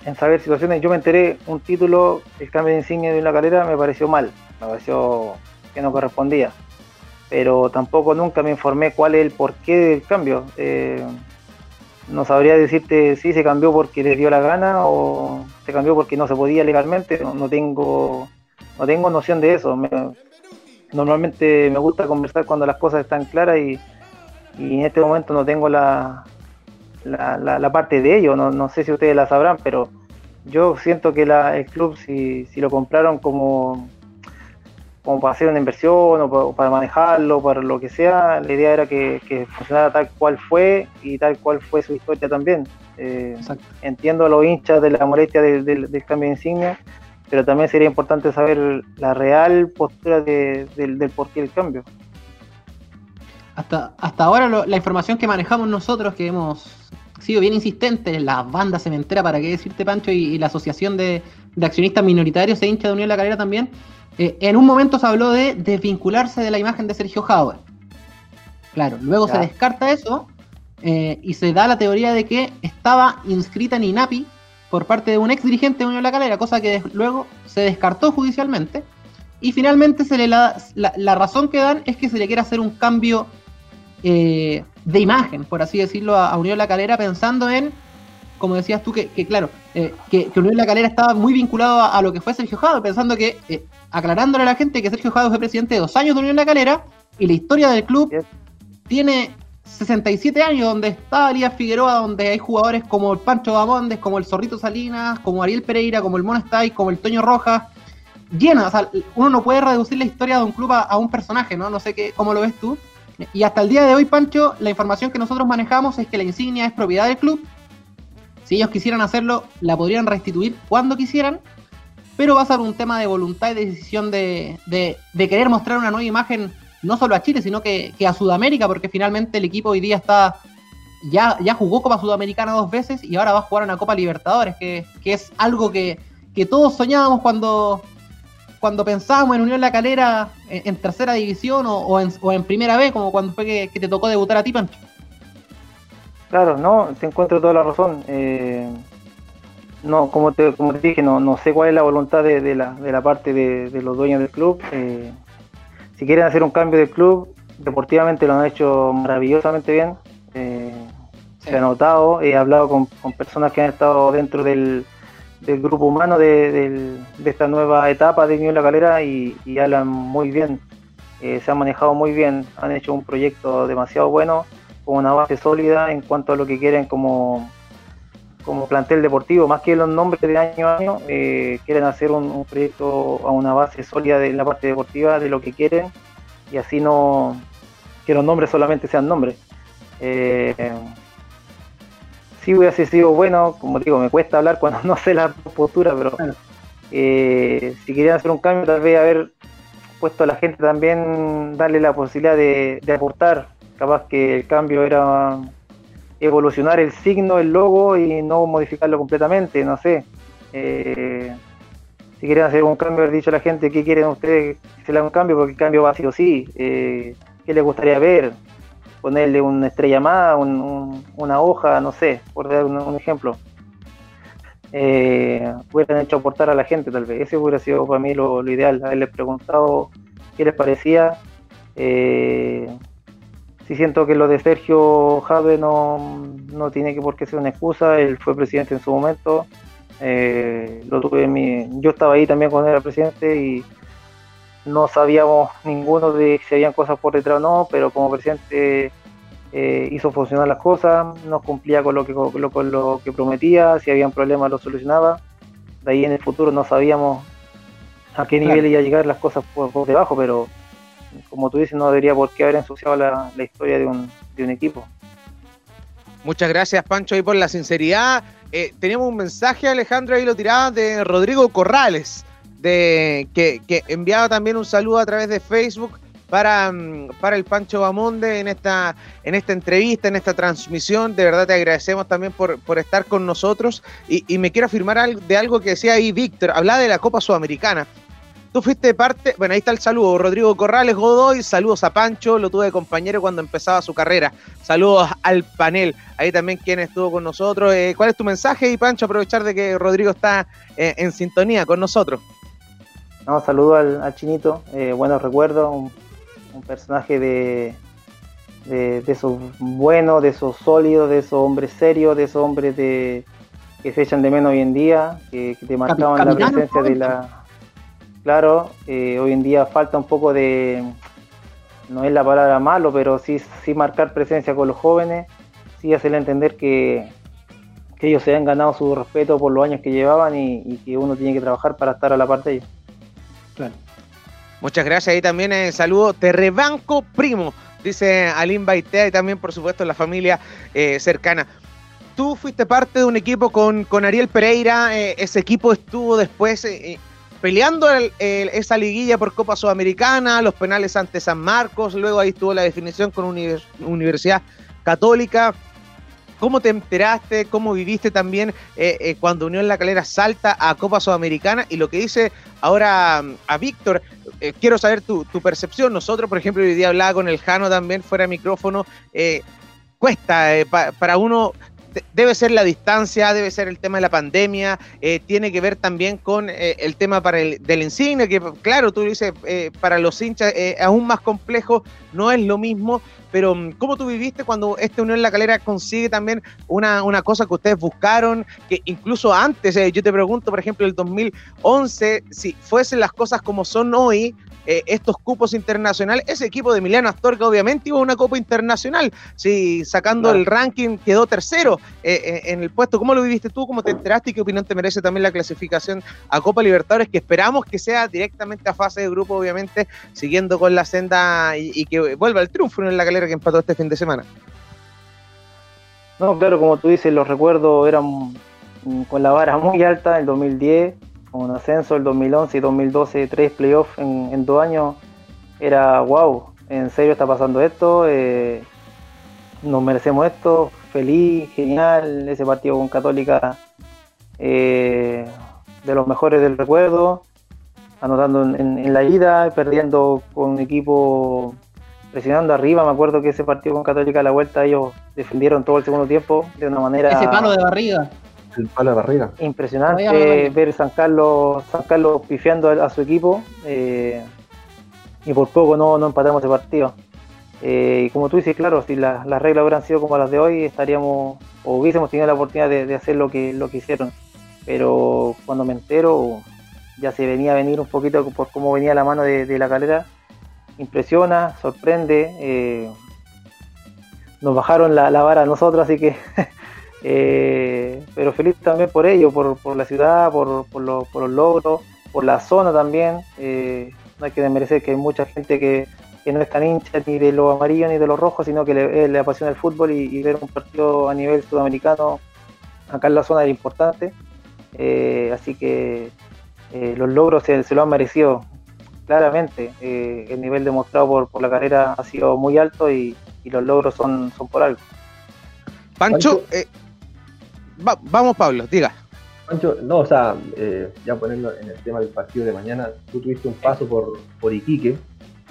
en saber situaciones. Yo me enteré un título, el cambio de insignia de una calera, me pareció mal, me pareció que no correspondía pero tampoco nunca me informé cuál es el porqué del cambio. Eh, no sabría decirte si se cambió porque le dio la gana o se cambió porque no se podía legalmente. No, tengo no tengo noción de eso. normalmente me gusta conversar cuando las cosas están claras y, en este momento no tengo la, la, parte de ellos, no, sé si ustedes la sabrán, pero yo siento que el club, si, si lo compraron como, como para hacer una inversión o para, manejarlo, para lo que sea, la idea era que, funcionara tal cual fue y tal cual fue su historia también. Eh, entiendo a los hinchas de la molestia del cambio de insignia, pero también sería importante saber la real postura del, del porqué del cambio. Hasta, hasta ahora la información que manejamos nosotros, que hemos sido bien insistentes, la banda cementera, para qué decirte Pancho, y, la asociación de, accionistas minoritarios e hincha de Unión La Calera también, eh, en un momento se habló de desvincularse de la imagen de Sergio Hauer. Claro, luego se descarta eso eh, y se da la teoría de que estaba inscrita en INAPI por parte de un ex dirigente de Unión La Calera, cosa que luego se descartó judicialmente. Y finalmente se le la, la, razón que dan es que se le quiere hacer un cambio eh, de imagen, por así decirlo, a, Unión La Calera, pensando en, como decías tú, que, claro, eh, que, Unión La Calera estaba muy vinculado a, lo que fue Sergio Jado, pensando que, eh, aclarándole a la gente que Sergio Jado fue presidente de dos años de Unión La Calera, y la historia del club tiene 67 años, donde está Elías Figueroa, donde hay jugadores como el Pancho Bamondes, como el Zorrito Salinas, como Ariel Pereira, como el Mono como el Toño Rojas, llena, o sea, uno no puede reducir la historia de un club a, a un personaje, ¿no? No sé qué, cómo lo ves tú, y hasta el día de hoy, Pancho, la información que nosotros manejamos es que la insignia es propiedad del club. Si ellos quisieran hacerlo, la podrían restituir cuando quisieran, pero va a ser un tema de voluntad y de decisión de, querer mostrar una nueva imagen, no solo a Chile, sino que, a Sudamérica, porque finalmente el equipo hoy día está. Ya, ya jugó Copa Sudamericana dos veces y ahora va a jugar una Copa Libertadores, que, es algo que, que todos soñábamos cuando, cuando pensábamos en Unión La Calera en, tercera división o, en, primera vez, como cuando fue que, te tocó debutar a ti. Claro, no, te encuentro toda la razón. Eh, no, como te, como te dije, no, no sé cuál es la voluntad de, la, de la parte de, los dueños del club. Eh, si quieren hacer un cambio del club, deportivamente lo han hecho maravillosamente bien. Eh, se ha notado, he hablado con personas que han estado dentro del, del grupo humano de, esta nueva etapa de Unión La Calera y, hablan muy bien, eh, se han manejado muy bien, han hecho un proyecto demasiado bueno, con una base sólida en cuanto a lo que quieren como, como plantel deportivo, más que los nombres de año a año, eh, quieren hacer un, proyecto a una base sólida de la parte deportiva de lo que quieren y así no que los nombres solamente sean nombres. Eh, sí hubiese sido bueno, como digo, me cuesta hablar cuando (laughs) no sé la postura, pero eh, si querían hacer un cambio, tal vez haber puesto a la gente también, darle la posibilidad de, aportar, capaz que el cambio era evolucionar el signo, el logo y no modificarlo completamente, no sé. Eh, si quieren hacer un cambio, haber dicho a la gente qué quieren ustedes que se le haga un cambio, porque el cambio va ser o sí. Eh, ¿Qué les gustaría ver? ponerle una estrella más, una hoja, no sé, por dar un, ejemplo. Eh, hubieran hecho aportar a la gente tal vez. Ese hubiera sido para mí lo, ideal, haberles preguntado qué les parecía. Eh, si siento que lo de Sergio Jave no, no tiene que por qué ser una excusa, él fue presidente en su momento. Eh, lo tuve en mi, yo estaba ahí también cuando era presidente y no sabíamos ninguno de si habían cosas por detrás o no, pero como presidente eh, hizo funcionar las cosas, nos cumplía con lo, que, con lo, que prometía, si habían problemas lo solucionaba. De ahí en el futuro no sabíamos a qué nivel iba a llegar las cosas por, debajo, pero como tú dices, no debería por qué haber ensuciado la, historia de un, de un, equipo. Muchas gracias, Pancho, ahí por la sinceridad. Eh, teníamos un mensaje, Alejandro, ahí lo tiraba, de Rodrigo Corrales de que, enviaba también un saludo a través de Facebook para, mm, para el Pancho Bamonde en esta, en esta entrevista, en esta transmisión. De verdad te agradecemos también por, por estar con nosotros. Y, me quiero afirmar de algo que decía ahí Víctor, hablaba de la Copa Sudamericana. Tú fuiste parte, bueno, ahí está el saludo, Rodrigo Corrales Godoy, saludos a Pancho, lo tuve de compañero cuando empezaba su carrera, saludos al panel, ahí también quien estuvo con nosotros. Eh, ¿Cuál es tu mensaje? Y Pancho, aprovechar de que Rodrigo está eh, en sintonía con nosotros. No, saludo al, chinito, eh, buenos recuerdos, un, personaje de, de, esos buenos, de esos sólidos, de esos hombres serios, de esos hombres de, que se echan de menos hoy en día, que, te marcaban la presencia de la... Claro, eh, hoy en día falta un poco de, no es la palabra malo, pero sí, sí marcar presencia con los jóvenes, sí hacerle entender que, que ellos se han ganado su respeto por los años que llevaban y, que uno tiene que trabajar para estar a la parte de ellos. Claro. Muchas gracias. Ahí también eh, saludo. Te rebanco, primo, dice Alim Baitea y también, por supuesto, la familia eh, cercana. Tú fuiste parte de un equipo con, con Ariel Pereira. Eh, ese equipo estuvo después peleando esa liguilla por Copa Sudamericana, los penales ante San Marcos. Luego ahí estuvo la definición con Universidad Católica. ¿Cómo te enteraste? ¿Cómo viviste también eh, eh, cuando Unión La Calera salta a Copa Sudamericana? Y lo que dice ahora a Víctor, eh, quiero saber tu, percepción. Nosotros, por ejemplo, hoy día hablaba con el Jano también fuera de micrófono. cuesta para uno debe ser la distancia, debe ser el tema de la pandemia, tiene que ver también con el tema para el, del insigne, que claro, tú dices, para los hinchas es aún más complejo, no es lo mismo, pero mm, ¿cómo tú viviste cuando este Unión La Calera consigue también una, una cosa que ustedes buscaron, que incluso antes, eh, yo te pregunto, por ejemplo, el 2011, si fuesen las cosas como son hoy, eh, estos cupos internacionales, ese equipo de Emiliano Astorga obviamente iba a una copa internacional, si sacando el ranking quedó tercero eh, en el puesto, ¿cómo lo viviste tú? ¿Cómo te enteraste y qué opinión te merece también la clasificación a Copa Libertadores, que esperamos que sea directamente a fase de grupo, obviamente, siguiendo con la senda y, y que vuelva el triunfo en la calera que empató este fin de semana. No, claro, como tú dices, los recuerdos eran con la vara muy alta, el 2010, con un ascenso, el 2011 y 2012, tres playoffs en, dos años, era wow, en serio está pasando esto, eh, nos merecemos esto, feliz, genial, ese partido con Católica, eh, de los mejores del recuerdo, anotando en, en la ida, perdiendo con un equipo presionando arriba. Me acuerdo que ese partido con Católica a la vuelta ellos defendieron todo el segundo tiempo de una manera. Ese palo de barriga. El palo de barriga. Impresionante ver San Carlos, San Carlos pifiando a, su equipo. Eh, y por poco no, no empatamos ese partido. Eh, y como tú dices, claro, si las reglas hubieran sido como las de hoy, estaríamos o hubiésemos tenido la oportunidad de, hacer lo que, lo que hicieron. Pero cuando me entero, ya se venía a venir un poquito por cómo venía la mano de, de la calera impresiona, sorprende. Eh, nos bajaron la, vara a nosotros, así que. (laughs) Eh, pero feliz también por ello, por, la ciudad, por, por, los logros, por la zona también. Eh, no hay que desmerecer que hay mucha gente que, no es tan hincha ni de los amarillos ni de los rojos, sino que le, apasiona el fútbol y, ver un partido a nivel sudamericano acá en la zona era importante. así que los logros se, se, lo han merecido claramente. Eh, el nivel demostrado por, por, la carrera ha sido muy alto y, los logros son, son por algo. Pancho, eh, vamos Pablo, diga. Pancho, no, o sea, eh, ya ponerlo en el tema del partido de mañana, tú tuviste un paso por, por Iquique,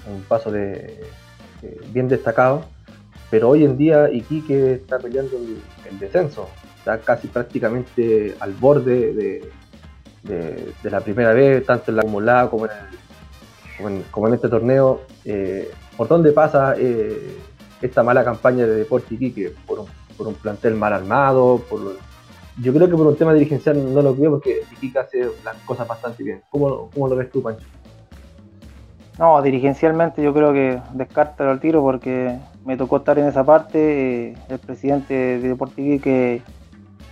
un paso de bien destacado, pero hoy en día Iquique está peleando el, descenso, está casi prácticamente al borde de, de, la primera vez, tanto en la acumulada como en el como en, este torneo, eh, ¿por dónde pasa eh, esta mala campaña de Deporte Iquique? ¿Por un, por un plantel mal armado? Por, yo creo que por un tema dirigencial no lo creo porque Iquique hace las cosas bastante bien. ¿Cómo, cómo lo ves tú, Pancho? No, dirigencialmente yo creo que descártalo al tiro porque me tocó estar en esa parte. Eh, el presidente de Deporte Iquique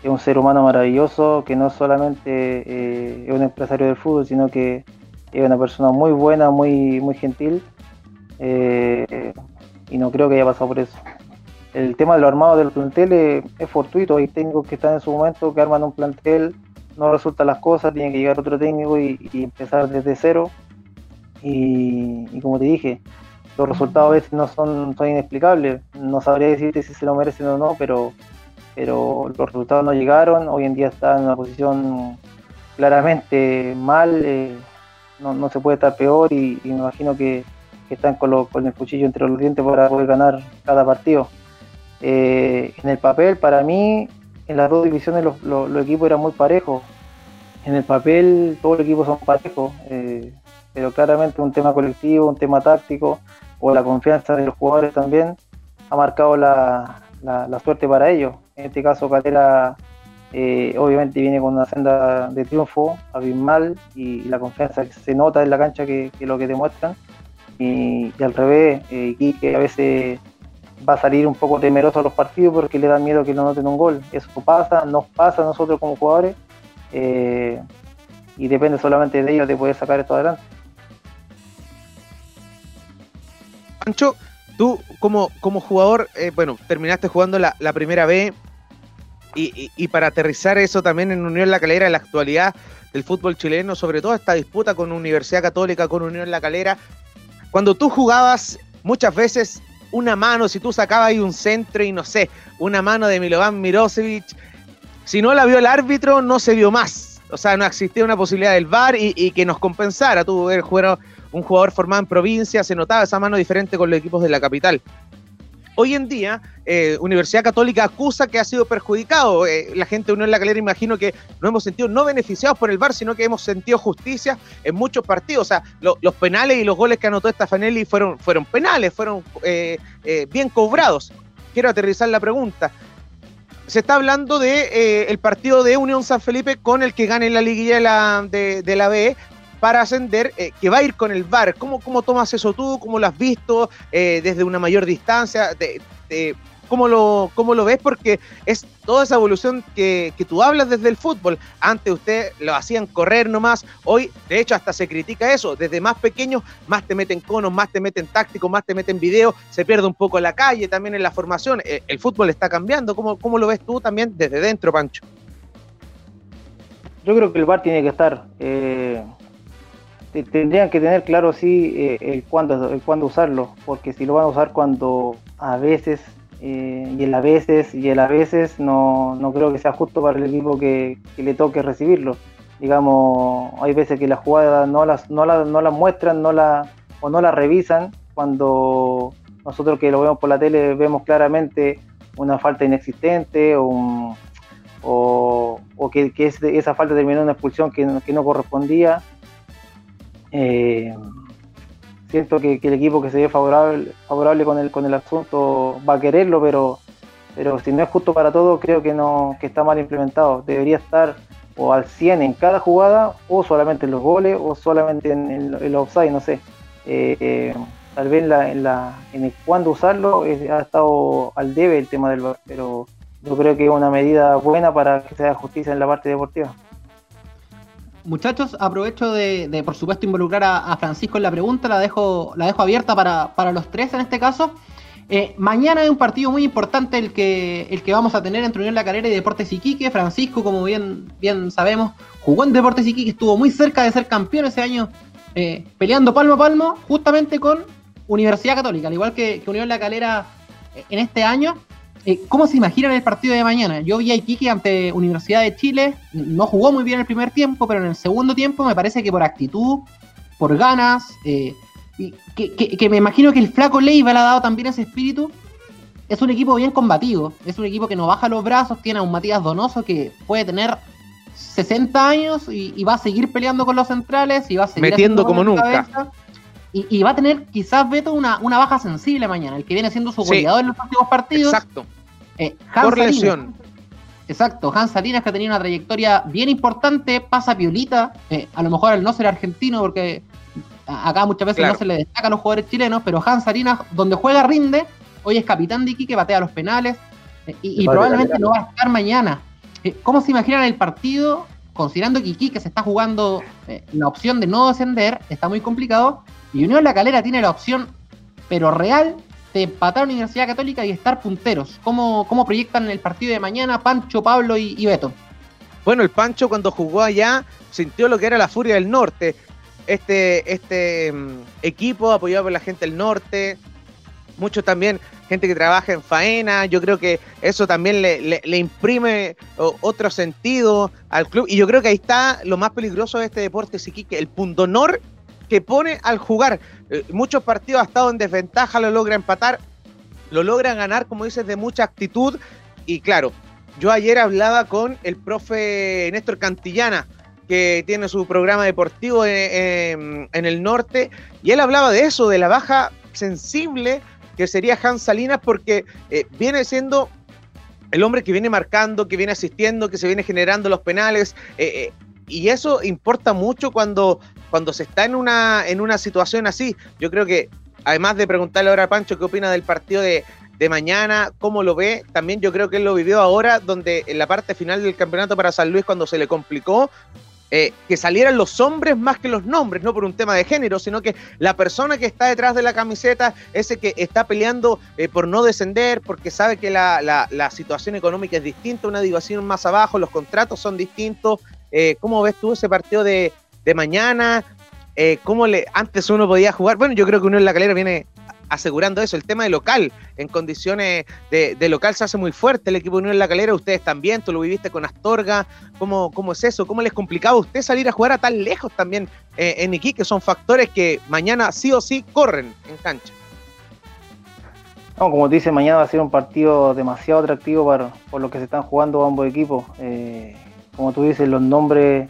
es un ser humano maravilloso, que no solamente es un empresario del fútbol, sino que es una persona muy buena, muy, muy gentil eh, y no creo que haya pasado por eso. El tema de lo armado del plantel es, fortuito, hay técnicos que están en su momento que arman un plantel, no resultan las cosas, tiene que llegar otro técnico y, empezar desde cero. Y, como te dije, los resultados a veces no son, son inexplicables, no sabría decirte si se lo merecen o no, pero, pero los resultados no llegaron, hoy en día está en una posición claramente mal. Eh, no, no se puede estar peor y, me imagino que, están con, con, el cuchillo entre los dientes para poder ganar cada partido. Eh, en el papel, para mí, en las dos divisiones los, equipos eran muy parejos. En el papel, todos los equipos son parejos, eh, pero claramente un tema colectivo, un tema táctico o la confianza de los jugadores también ha marcado la, la suerte para ellos. En este caso, Calera eh, obviamente viene con una senda de triunfo abismal y, la confianza que se nota en la cancha que, lo que demuestran. Y, al revés, eh, que a veces va a salir un poco temeroso a los partidos porque le da miedo que no noten un gol. Eso pasa, nos pasa a nosotros como jugadores eh, y depende solamente de ellos de poder sacar esto adelante. Pancho, tú como, como jugador, eh, bueno, terminaste jugando la, primera vez y, para aterrizar eso también en Unión La Calera, en la actualidad del fútbol chileno, sobre todo esta disputa con Universidad Católica, con Unión La Calera, cuando tú jugabas muchas veces una mano, si tú sacabas ahí un centro y no sé, una mano de Milovan Mirosevic, si no la vio el árbitro, no se vio más. O sea, no existía una posibilidad del VAR y, que nos compensara. Tú ver jugar un jugador formado en provincia, se notaba esa mano diferente con los equipos de la capital. Hoy en día, eh, Universidad Católica acusa que ha sido perjudicado. Eh, la gente de Unión La Calera imagino que no hemos sentido no beneficiados por el VAR, sino que hemos sentido justicia en muchos partidos. O sea, los penales y los goles que anotó Stefanelli fueron, fueron penales, fueron eh, bien cobrados. Quiero aterrizar la pregunta. Se está hablando de el partido de Unión San Felipe con el que gane la liguilla de la, de, de la BE para ascender, eh, que va a ir con el VAR. ¿Cómo, cómo tomas eso tú? ¿Cómo lo has visto eh, desde una mayor distancia? ¿cómo, lo, ¿Cómo lo ves? Porque es toda esa evolución que, que, tú hablas desde el fútbol. Antes usted lo hacían correr nomás, hoy de hecho hasta se critica eso. Desde más pequeños, más te meten conos, más te meten tácticos, más te meten video, se pierde un poco la calle también en la formación. Eh, el fútbol está cambiando. ¿Cómo, ¿Cómo lo ves tú también desde dentro, Pancho? Yo creo que el VAR tiene que estar tendrían que tener claro sí eh, el cuándo el cuándo usarlo porque si lo van a usar cuando a veces eh, y el a veces y el a veces no, no creo que sea justo para el equipo que, le toque recibirlo. Digamos hay veces que las jugadas no las no las no las muestran no la o no las revisan cuando nosotros que lo vemos por la tele vemos claramente una falta inexistente o, o, que, esa falta terminó en una expulsión que, que no correspondía eh, siento que, el equipo que se ve favorable, favorable con el, con el asunto va a quererlo, pero, pero si no es justo para todos, creo que, no, que está mal implementado. Debería estar o al 100 en cada jugada, o solamente en los goles, o solamente en, los offside, no sé. Eh, eh, tal vez en, la, en, el cuándo usarlo ha estado al debe el tema del pero yo creo que es una medida buena para que se haga justicia en la parte deportiva. Muchachos, aprovecho de, por supuesto, involucrar a, Francisco en la pregunta, la dejo, la dejo abierta para, los tres en este caso. Eh, mañana hay un partido muy importante el que, el que vamos a tener entre Unión La Calera y Deportes Iquique. Francisco, como bien, bien sabemos, jugó en Deportes Iquique, estuvo muy cerca de ser campeón ese año, eh, peleando palmo a palmo, justamente con Universidad Católica, al igual que, que Unión La Calera eh, en este año. Eh, ¿Cómo se imaginan el partido de mañana? Yo vi a Iquique ante Universidad de Chile, no jugó muy bien el primer tiempo, pero en el segundo tiempo me parece que por actitud, por ganas, eh, que, me imagino que el flaco Leiva le ha dado también ese espíritu. Es un equipo bien combativo, es un equipo que no baja los brazos, tiene a un Matías Donoso que puede tener 60 años y, va a seguir peleando con los centrales y va a seguir metiendo como nunca. Y, va a tener quizás Beto una, una baja sensible mañana, el que viene siendo su goleador en los últimos partidos. Exacto. Eh, Por lesión. Exacto, Hans Salinas que ha tenido una trayectoria bien importante, pasa piolita, eh, a lo mejor al no ser argentino, porque acá muchas veces no se le destaca a los jugadores chilenos, pero Hans Salinas, donde juega rinde, hoy es capitán de Iquique, batea los penales, eh, y, probablemente no va a estar mañana. ¿Cómo se imaginan el partido? Considerando que Iquique se está jugando la opción de no descender, está muy complicado, y Unión La Calera tiene la opción, pero real, de empatar a la Universidad Católica y estar punteros. ¿Cómo, cómo proyectan el partido de mañana Pancho, Pablo y, Beto? Bueno, el Pancho cuando jugó allá sintió lo que era la furia del norte. Este, este mm, equipo apoyado por la gente del norte, mucho también gente que trabaja en faena, yo creo que eso también le, le, imprime otro sentido al club y yo creo que ahí está lo más peligroso de este deporte, que el punto honor que pone al jugar. Eh, muchos partidos ha estado en desventaja, lo logra empatar, lo logra ganar, como dices, de mucha actitud. Y claro, yo ayer hablaba con el profe Néstor Cantillana, que tiene su programa deportivo en, el norte, y él hablaba de eso, de la baja sensible que sería Hans Salinas, porque eh, viene siendo el hombre que viene marcando, que viene asistiendo, que se viene generando los penales. Eh, y eso importa mucho cuando cuando se está en una, en una situación así, yo creo que, además de preguntarle ahora a Pancho qué opina del partido de, de mañana, cómo lo ve. También yo creo que él lo vivió ahora, donde en la parte final del campeonato para San Luis, cuando se le complicó, eh, que salieran los hombres más que los nombres, no por un tema de género, sino que la persona que está detrás de la camiseta, ese que está peleando eh, por no descender, porque sabe que la, la, situación económica es distinta, una división más abajo, los contratos son distintos. Eh, ¿Cómo ves tú ese partido de, de mañana? ¿Cómo le antes uno podía jugar? Bueno, yo creo que uno en la calera viene asegurando eso. El tema de local, en condiciones de, local se hace muy fuerte el equipo de Unión en la Calera. Ustedes también, tú lo viviste con Astorga. ¿Cómo, cómo es eso? ¿Cómo les complicaba a usted salir a jugar a tan lejos también eh, en Iquique? Son factores que mañana sí o sí corren en cancha. Como te dice, mañana va a ser un partido demasiado atractivo para, por lo que se están jugando ambos equipos. Eh, como tú dices, los nombres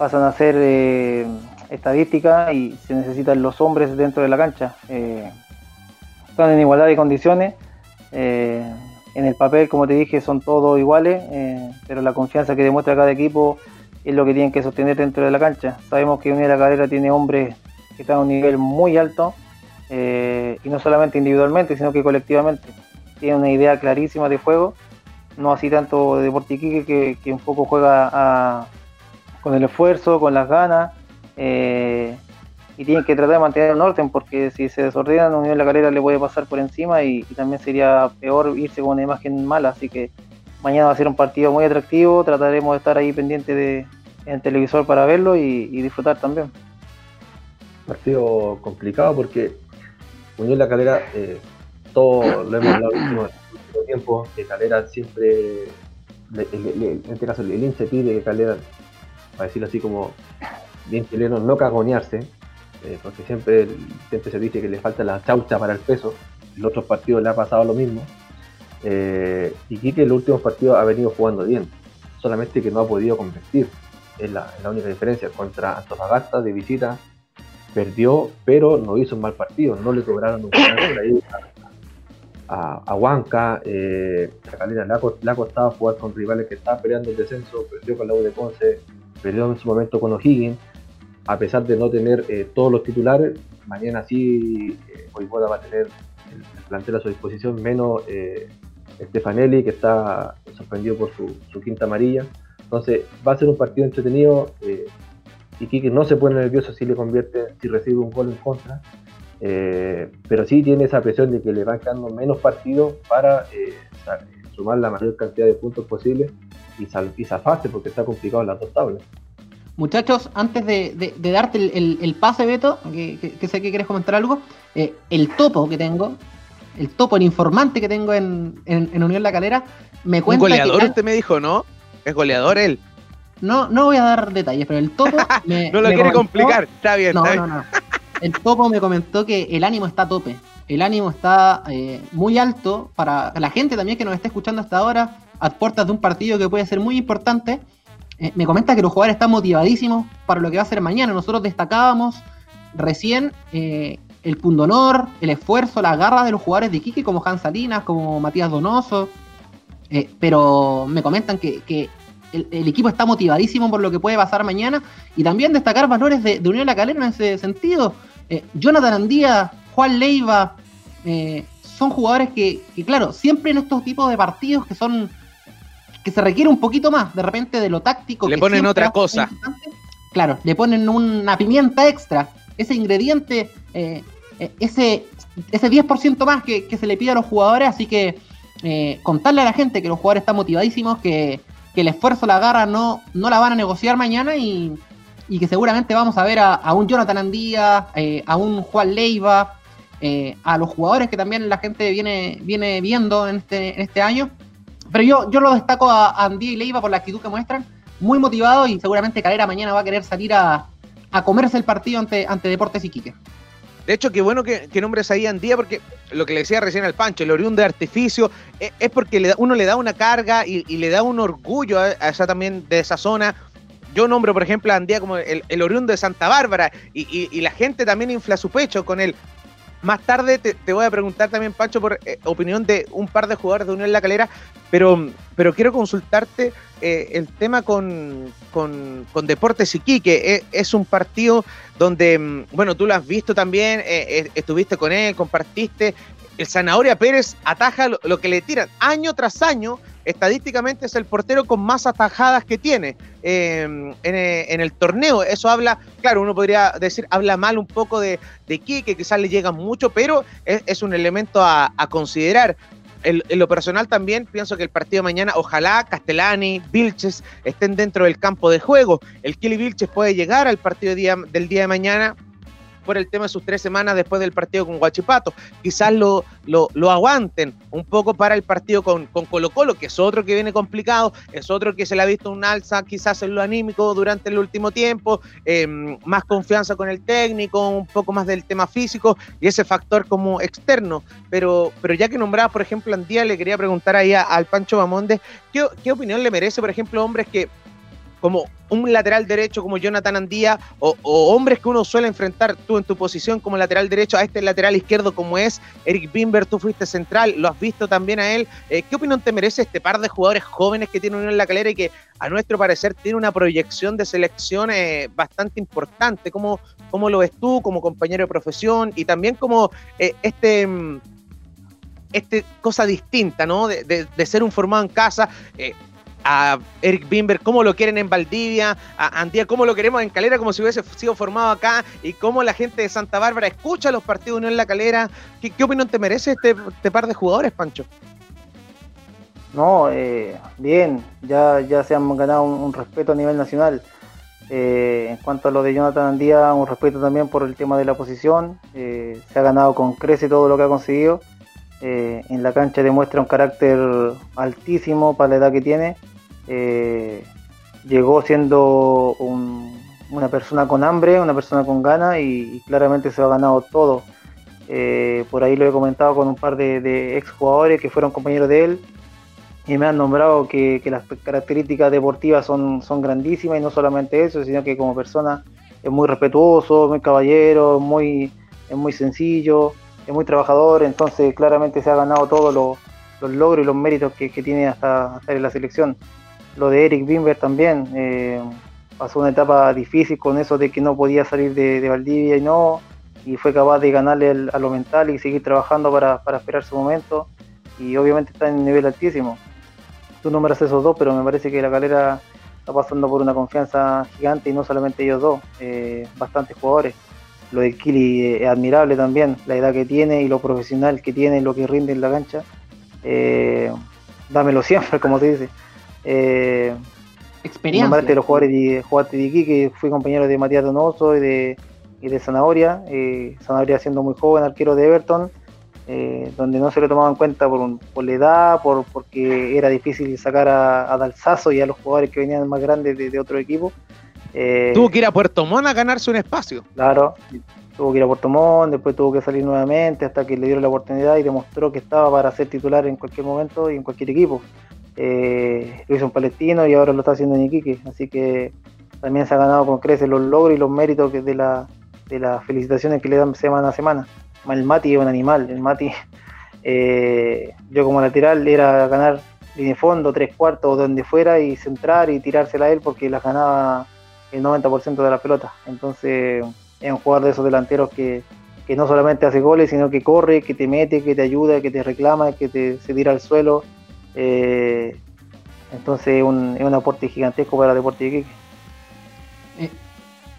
pasan a ser eh, estadística y se necesitan los hombres dentro de la cancha están en igualdad de condiciones. Eh, en el papel, como te dije, son todos iguales, eh, pero la confianza que demuestra cada equipo es lo que tienen que sostener dentro de la cancha. Sabemos que Unidad de la Calera tiene hombres que están a un nivel muy alto, eh, y no solamente individualmente, sino que colectivamente. Tiene una idea clarísima de juego, no así tanto de Portiquique, que, que un poco juega con el esfuerzo, con las ganas y tienen que tratar de mantener un orden porque si se desordenan, Unión La Calera le puede pasar por encima y, también sería peor irse con una imagen mala. Así que mañana va a ser un partido muy atractivo, trataremos de estar ahí pendiente de, en el televisor para verlo y, disfrutar también. Partido complicado porque Unión La Calera, eh, todo lo hemos hablado en el último tiempo, que Calera siempre, en este caso el hincha pide que Calera, para decirlo así como bien chileno, no cagonearse, eh, porque siempre, siempre se dice que le falta la chaucha para el peso, en otros partidos le ha pasado lo mismo, eh, y Quique en los últimos partidos ha venido jugando bien, solamente que no ha podido convertir, es la, única diferencia, contra Antofagasta de visita perdió, pero no hizo un mal partido, no le cobraron un ahí a, a, Huanca, eh, a Calera le ha, jugar con rivales que estaban peleando el descenso, perdió con la U de Ponce, perdió en su momento con O'Higgins, a pesar de no tener eh, todos los titulares, mañana sí eh, va a tener el, plantel a su disposición, menos eh, Stefanelli, que está sorprendido por su, quinta amarilla. Entonces va a ser un partido entretenido eh, y Kike no se pone nervioso si le convierte, si recibe un gol en contra, pero sí tiene esa presión de que le van quedando menos partidos para sumar la mayor cantidad de puntos posible y, sal, y zafarse porque está complicado en las dos tablas. Muchachos, antes de, darte el, pase, Beto, que, sé que quieres comentar algo, eh, el topo que tengo, el topo, el informante que tengo en, Unión La Calera, me cuenta. Un goleador, usted me dijo, ¿no? ¿Es goleador él? No, no voy a dar detalles, pero el topo. (laughs) Me, no lo quiere complicar, está bien. No, no, no. El topo me comentó que el ánimo está a tope. El ánimo está eh, muy alto para la gente también que nos está escuchando hasta ahora, a puertas de un partido que puede ser muy importante eh, me comenta que los jugadores están motivadísimos para lo que va a ser mañana. Nosotros destacábamos recién eh, el pundonor, el esfuerzo, las garras de los jugadores de Iquique, como Hans Salinas, como Matías Donoso. Eh, pero me comentan que, el, equipo está motivadísimo por lo que puede pasar mañana. Y también destacar valores de, Unión la Calera en ese sentido. Jonathan Andía, Juan Leiva, son jugadores que, claro, siempre en estos tipos de partidos que son que se requiere un poquito más de repente de lo táctico. Le ponen otra cosa. Claro, le ponen una pimienta extra, ese ingrediente, eh, eh, ese, ese 10% más que, se le pide a los jugadores, así que eh, contarle a la gente que los jugadores están motivadísimos, que, el esfuerzo, la garra no, no la van a negociar mañana y, que seguramente vamos a ver a, un Jonathan Andía, a un Juan Leiva, a los jugadores que también la gente viene, viene viendo en este, en este año pero yo, yo lo destaco a, Andy y Leiva por la actitud que muestran, muy motivado y seguramente Calera mañana va a querer salir a, comerse el partido ante, ante Deportes Iquique. De hecho, qué bueno que, que nombres ahí Andía, porque lo que le decía recién al Pancho, el oriundo de artificio, e, es, porque le uno le da una carga y, le da un orgullo a, esa también de esa zona. Yo nombro, por ejemplo, a Andía como el, el oriundo de Santa Bárbara y, y, la gente también infla su pecho con él. Más tarde te, voy a preguntar también, Pancho, por eh, opinión de un par de jugadores de Unión La Calera, pero, pero quiero consultarte eh, el tema con, con, con Deportes Iquique. Eh, es un partido donde, mm, bueno, tú lo has visto también, estuviste con él, compartiste. el Zanahoria Pérez ataja lo, que le tiran. Año tras año, estadísticamente es el portero con más atajadas que tiene em, en, el torneo. Eso habla, claro, uno podría decir, habla mal un poco de, de Quique, quizás le llega mucho, pero es, un elemento a, considerar. En, lo personal también pienso que el partido de mañana, ojalá Castellani, Vilches estén dentro del campo de juego. El Kili Vilches puede llegar al partido del día de mañana por el tema de sus tres semanas después del partido con Guachipato. Quizás lo, lo, aguanten un poco para el partido con, con, Colo Colo, que es otro que viene complicado, es otro que se le ha visto un alza quizás en lo anímico durante el último tiempo, em, más confianza con el técnico, un poco más del tema físico y ese factor como externo. Pero, pero ya que nombraba, por ejemplo, Andía, le quería preguntar ahí al Pancho Bamonde, ¿qué, ¿qué opinión le merece, por ejemplo, hombres que como un lateral derecho como Jonathan Andía o, hombres que uno suele enfrentar tú en tu posición como lateral derecho a este lateral izquierdo como es Eric Bimber, tú fuiste central, lo has visto también a él. Eh, ¿Qué opinión te merece este par de jugadores jóvenes que tiene Unión la Calera y que a nuestro parecer tiene una proyección de selección eh, bastante importante? ¿Cómo, ¿Cómo, lo ves tú como compañero de profesión y también como eh, este mm, este cosa distinta, ¿no? De, de, ser un formado en casa a Eric Bimber, cómo lo quieren en Valdivia, a Antía, cómo lo queremos en Calera, como si hubiese sido formado acá, y cómo la gente de Santa Bárbara escucha los partidos Unión en la Calera. ¿Qué, opinión te merece este, este, par de jugadores, Pancho? No, eh, bien, ya, ya se han ganado un, respeto a nivel nacional. Eh, en cuanto a lo de Jonathan Andía, un respeto también por el tema de la posición. Eh, se ha ganado con crece todo lo que ha conseguido. en la cancha demuestra un carácter altísimo para la edad que tiene eh, llegó siendo una persona con hambre, una persona con ganas y, claramente se ha ganado todo. Eh, por ahí lo he comentado con un par de, ex jugadores que fueron compañeros de él y me han nombrado que, las características deportivas son, son grandísimas y no solamente eso, sino que como persona es muy respetuoso, muy caballero, muy, es muy sencillo, es muy trabajador, entonces claramente se ha ganado todos los, logros y los méritos que, tiene hasta estar en la selección lo de Eric Bimber también. Eh, pasó una etapa difícil con eso de que no podía salir de, Valdivia y no, y fue capaz de ganarle a lo mental y seguir trabajando para, esperar su momento. Y obviamente está en nivel altísimo. Tú nombras esos dos, pero me parece que la galera está pasando por una confianza gigante y no solamente ellos dos, eh, bastantes jugadores. Lo de Kili es admirable también, la edad que tiene y lo profesional que tiene, lo que rinde en la cancha. Eh, dámelo siempre, (laughs) como te dice. Eh, Experiencia. de los jugadores de, jugadores de aquí, que fui compañero de Matías Donoso y de, y de Zanahoria. Eh, Zanahoria siendo muy joven, arquero de Everton, eh, donde no se le tomaba en cuenta por, por la edad, por, porque era difícil sacar a, a Dalsazo y a los jugadores que venían más grandes de, otro equipo. Eh, tuvo que ir a Puerto Montt a ganarse un espacio. Claro, tuvo que ir a Puerto Montt, después tuvo que salir nuevamente hasta que le dieron la oportunidad y demostró que estaba para ser titular en cualquier momento y en cualquier equipo. Lo hizo en Palestino y ahora lo está haciendo en Iquique. Así que también se ha ganado con creces los logros y los méritos de, la, de las felicitaciones que le dan semana a semana. El Mati es un animal. El Mati, (laughs) eh, yo como lateral era ganar línea fondo, tres cuartos, donde fuera y centrar y tirársela a él porque la ganaba el 90% de la pelota. Entonces es un jugador de esos delanteros que, que no solamente hace goles, sino que corre, que te mete, que te ayuda, que te reclama, que te, se tira al suelo eh, entonces es un, aporte gigantesco para el deporte de Iquique. Eh,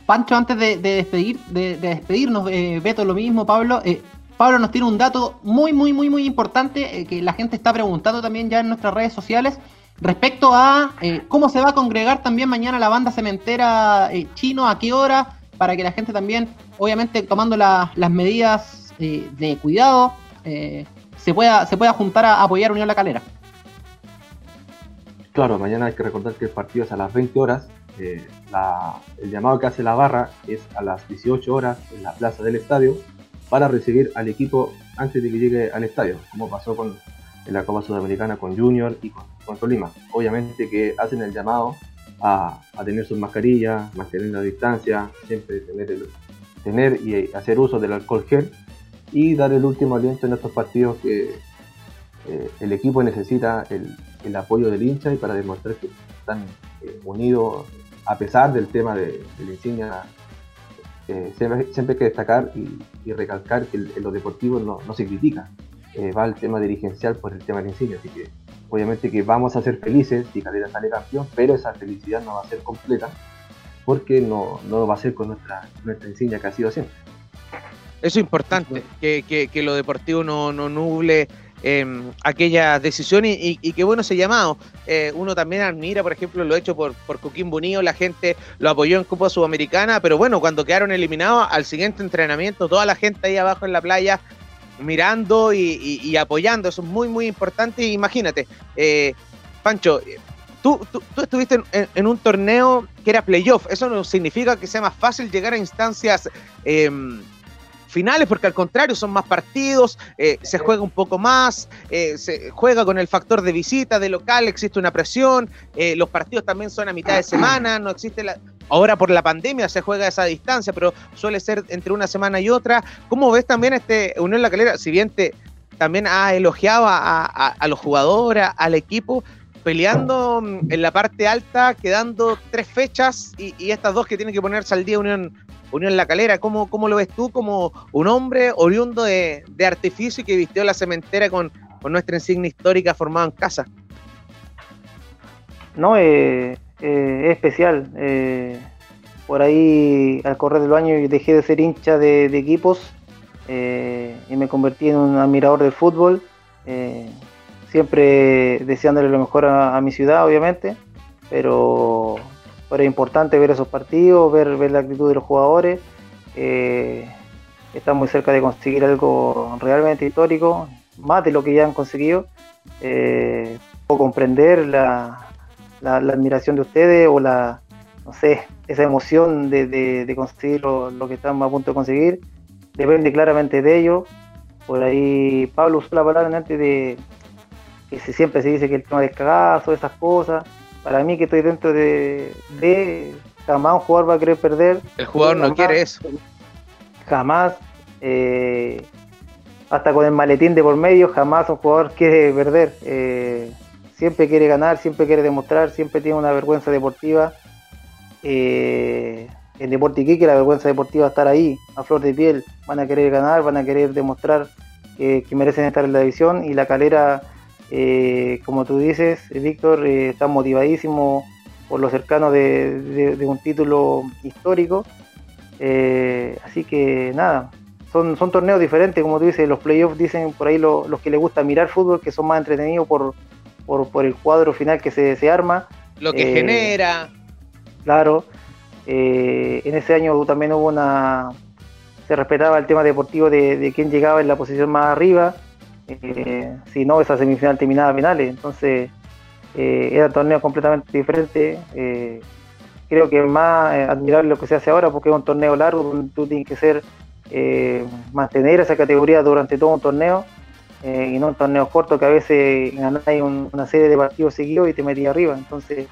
Pancho, antes de, despedir, de, despedirnos, eh, lo mismo, Pablo. Pablo nos tiene un dato muy, muy, muy, muy importante que la gente está preguntando también ya en nuestras redes sociales respecto a cómo se va a congregar también mañana la banda cementera chino, a qué hora, para que la gente también, obviamente tomando las medidas de cuidado, se, pueda, se pueda juntar a apoyar Unión La Calera. Claro, mañana hay que recordar que el partido es a las 20 horas. Eh, el llamado que hace la barra es a las 18 horas en la plaza del estadio para recibir al equipo antes de que llegue al estadio, como pasó con en la Copa Sudamericana con Junior y con, con Tolima. Obviamente que hacen el llamado a, tener sus mascarillas, mantener la distancia, siempre tener, y hacer uso del alcohol gel y dar el último aliento en estos partidos que eh, el equipo necesita el apoyo del hincha y para demostrar que están eh, unidos a pesar del tema de, la insignia. Eh, siempre, hay que destacar y, recalcar que en lo deportivo no, se critica. eh, va el tema dirigencial por el tema de la insignia. Así que obviamente que vamos a ser felices si Calera sale campeón, pero esa felicidad no va a ser completa porque no, no va a ser con nuestra, nuestra insignia que ha sido siempre. Eso es importante, que, que, lo deportivo no, no nuble eh, aquella decisión y, y, qué bueno ese llamado. Eh, uno también admira, por ejemplo, lo hecho por, por Bonillo, la gente lo apoyó en Copa Sudamericana, pero bueno, cuando quedaron eliminados, al siguiente entrenamiento, toda la gente ahí abajo en la playa mirando y, apoyando, eso es muy, muy importante. Imagínate, eh, Pancho, Tú, tú, estuviste en, un torneo que era playoff. Eso no significa que sea más fácil llegar a instancias eh, finales, porque al contrario son más partidos, eh, se juega un poco más, eh, se juega con el factor de visita, de local, existe una presión, eh, los partidos también son a mitad de semana, no existe la... Ahora por la pandemia se juega esa distancia, pero suele ser entre una semana y otra. ¿Cómo ves también este Unión La Calera? Si bien te también ha elogiado a, los jugadores, al equipo, peleando mm, en la parte alta, quedando tres fechas y, y, estas dos que tienen que ponerse al día Unión, Unión La Calera. ¿Cómo, ¿Cómo, lo ves tú como un hombre oriundo de, artificio y que vistió la cementera con, nuestra insignia histórica formada en casa? No, eh, eh, es especial. Eh, por ahí, al correr del año, dejé de ser hincha de, equipos y me convertí en un admirador del fútbol. siempre deseándole lo mejor a mi ciudad, obviamente, pero pero es importante ver esos partidos, ver, la actitud de los jugadores. Eh, están muy cerca de conseguir algo realmente histórico, más de lo que ya han conseguido. Eh, puedo comprender la, admiración de ustedes o la, no sé, esa emoción de, conseguir lo, que están a punto de conseguir. Depende claramente de ellos. Por ahí Pablo usó la palabra antes de que siempre se dice que el tema del cagazo, esas cosas para mí que estoy dentro de, de jamás un jugador va a querer perder. El jugador no quiere eso. Jamás, eh, hasta con el maletín de por medio, jamás un jugador quiere perder. Eh, siempre quiere ganar, siempre quiere demostrar, siempre tiene una vergüenza deportiva. Eh, en Deporte Iquique la vergüenza deportiva estar ahí, a flor de piel. Van a querer ganar, van a querer demostrar que merecen estar en la división y la calera eh, como tú dices, Víctor, eh, está motivadísimo por lo cercano de, un título histórico. Eh, así que nada, son, son torneos diferentes, como tú dices, los playoffs dicen por ahí los que les gusta mirar fútbol, que son más entretenidos por, por, el cuadro final que se, se arma. Lo que genera. Claro. en ese año también hubo una... Se respetaba el tema deportivo de, de quién llegaba en la posición más arriba eh, si no esa semifinal terminaba finales. Entonces eh, era un torneo completamente diferente. Eh, creo que es más admirable lo que se hace ahora porque es un torneo largo donde tú tienes que ser mantener esa categoría durante todo un torneo y no un torneo corto que a veces ganáis una serie de partidos seguidos y te metí arriba. Entonces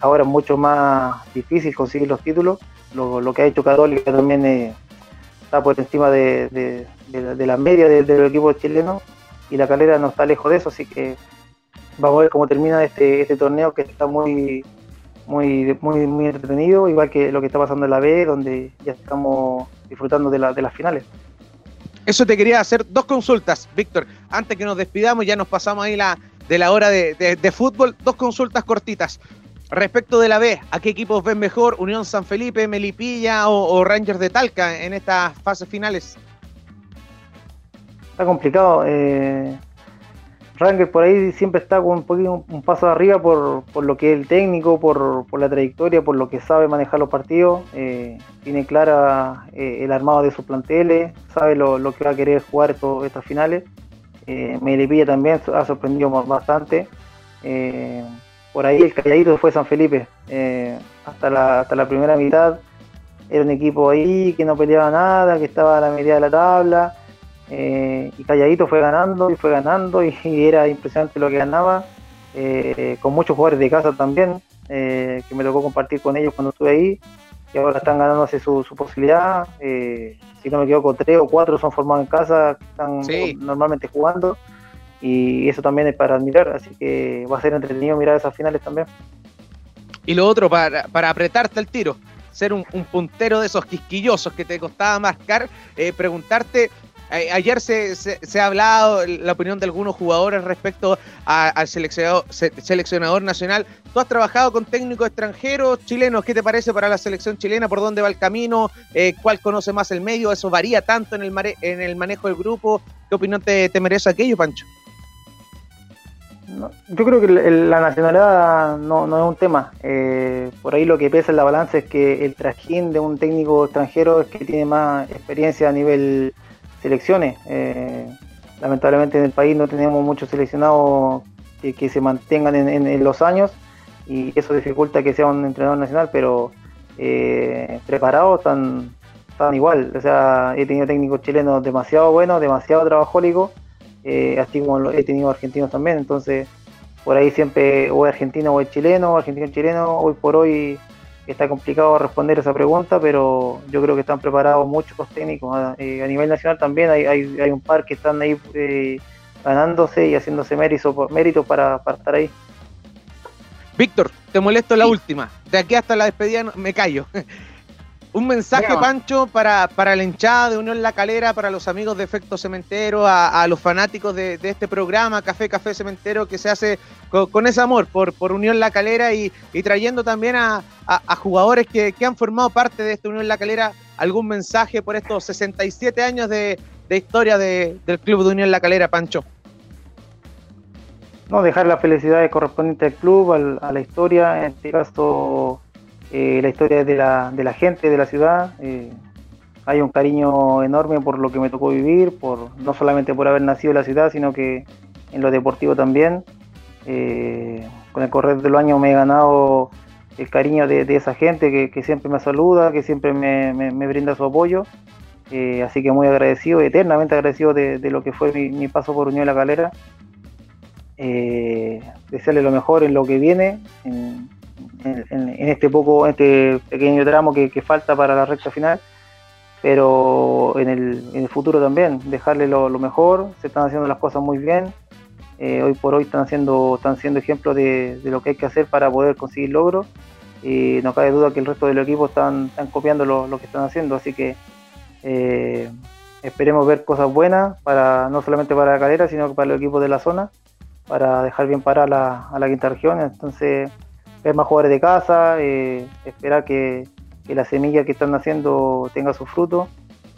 ahora es mucho más difícil conseguir los títulos. Lo, que ha hecho Católica también está por encima de, la media del, del equipo chileno y la calera no está lejos de eso, así que vamos a ver cómo termina este, este torneo que está muy, muy, muy, muy entretenido, igual que lo que está pasando en la B, donde ya estamos disfrutando de, de las finales. Eso te quería hacer dos consultas, Víctor. Antes que nos despidamos, ya nos pasamos ahí la, de la hora de, de, fútbol. Dos consultas cortitas. Respecto de la B, ¿a qué equipos ven mejor? ¿Unión San Felipe, Melipilla o Rangers de Talca en estas fases finales? Está complicado. Eh, por ahí siempre está con un poquito un paso arriba por, lo que es el técnico, por, la trayectoria, por lo que sabe manejar los partidos. Eh, tiene clara eh, el armado de sus planteles, sabe lo, que va a querer jugar estos, estas finales. Eh, Melipilla también ha sorprendido bastante. Eh, por ahí el calladito fue San Felipe. hasta, la, hasta la primera mitad era un equipo ahí que no peleaba nada, que estaba a la medida de la tabla eh, y calladito fue ganando y fue ganando y, era impresionante lo que ganaba, eh, con muchos jugadores de casa también, eh, que me tocó compartir con ellos cuando estuve ahí, y ahora están ganándose su, su posibilidad, si no me equivoco, tres o cuatro son formados en casa, que están normalmente jugando, y eso también es para admirar, así que va a ser entretenido mirar esas finales también. Y lo otro, para, para apretarte el tiro, ser un, puntero de esos quisquillosos que te costaba marcar, preguntarte ayer se, se, ha hablado la opinión de algunos jugadores respecto al seleccionador, seleccionador nacional. Tú has trabajado con técnicos extranjeros, chilenos. ¿Qué te parece para la selección chilena? ¿Por dónde va el camino? Eh, ¿Cuál conoce más el medio? ¿Eso varía tanto en el, en el manejo del grupo? ¿Qué opinión te, merece aquello, Pancho? yo creo que la nacionalidad no, es un tema. Eh, por ahí lo que pesa en la balanza es que el trajín de un técnico extranjero es que tiene más experiencia a nivel selecciones. Eh, lamentablemente en el país no tenemos muchos seleccionados que, se mantengan en, los años y eso dificulta que sea un entrenador nacional, pero eh, preparados están, están igual. O sea, he tenido técnicos chilenos demasiado buenos, demasiado trabajólicos eh, así como he tenido argentinos también, entonces por ahí siempre o es argentino o es chileno, argentino chileno, hoy por hoy está complicado responder esa pregunta, pero yo creo que están preparados muchos técnicos. A, eh, nivel nacional también hay, hay, un par que están ahí eh, ganándose y haciéndose mérito, mérito para, para estar ahí. Víctor, te molesto la última. De aquí hasta la despedida me callo. (laughs) Un mensaje, Pancho, para, para la hinchada de Unión La Calera, para los amigos de Efecto Cementero, a, los fanáticos de, este programa, Café Café Cementero, que se hace con, ese amor por, por Unión La Calera y, trayendo también a, jugadores que, han formado parte de esta Unión La Calera, algún mensaje por estos 67 años de, historia del Club de Unión La Calera, Pancho. No, dejar la felicidad correspondiente al club, a la historia, en este caso eh, la historia de la, de la gente de la ciudad. Eh, hay un cariño enorme por lo que me tocó vivir, por no solamente por haber nacido en la ciudad, sino que en lo deportivo también. Eh, con el correr de los años me he ganado el cariño de, esa gente que, siempre me saluda, que siempre me, brinda su apoyo. así que muy agradecido, eternamente agradecido de, lo que fue mi, paso por Unión de la Calera. desearle lo mejor en lo que viene, en, en, este poco, este pequeño tramo que, falta para la recta final, pero en el, futuro también, dejarle lo, mejor, se están haciendo las cosas muy bien, eh, hoy por hoy están haciendo, están siendo ejemplos de, lo que hay que hacer para poder conseguir logros, y no cabe duda que el resto del equipo están, están copiando lo, que están haciendo, así que eh, esperemos ver cosas buenas, para no solamente para la calera, sino para el equipo de la zona, para dejar bien para la, a la quinta región, entonces ver más jugadores de casa, eh, esperar que, la semilla que están haciendo tenga su fruto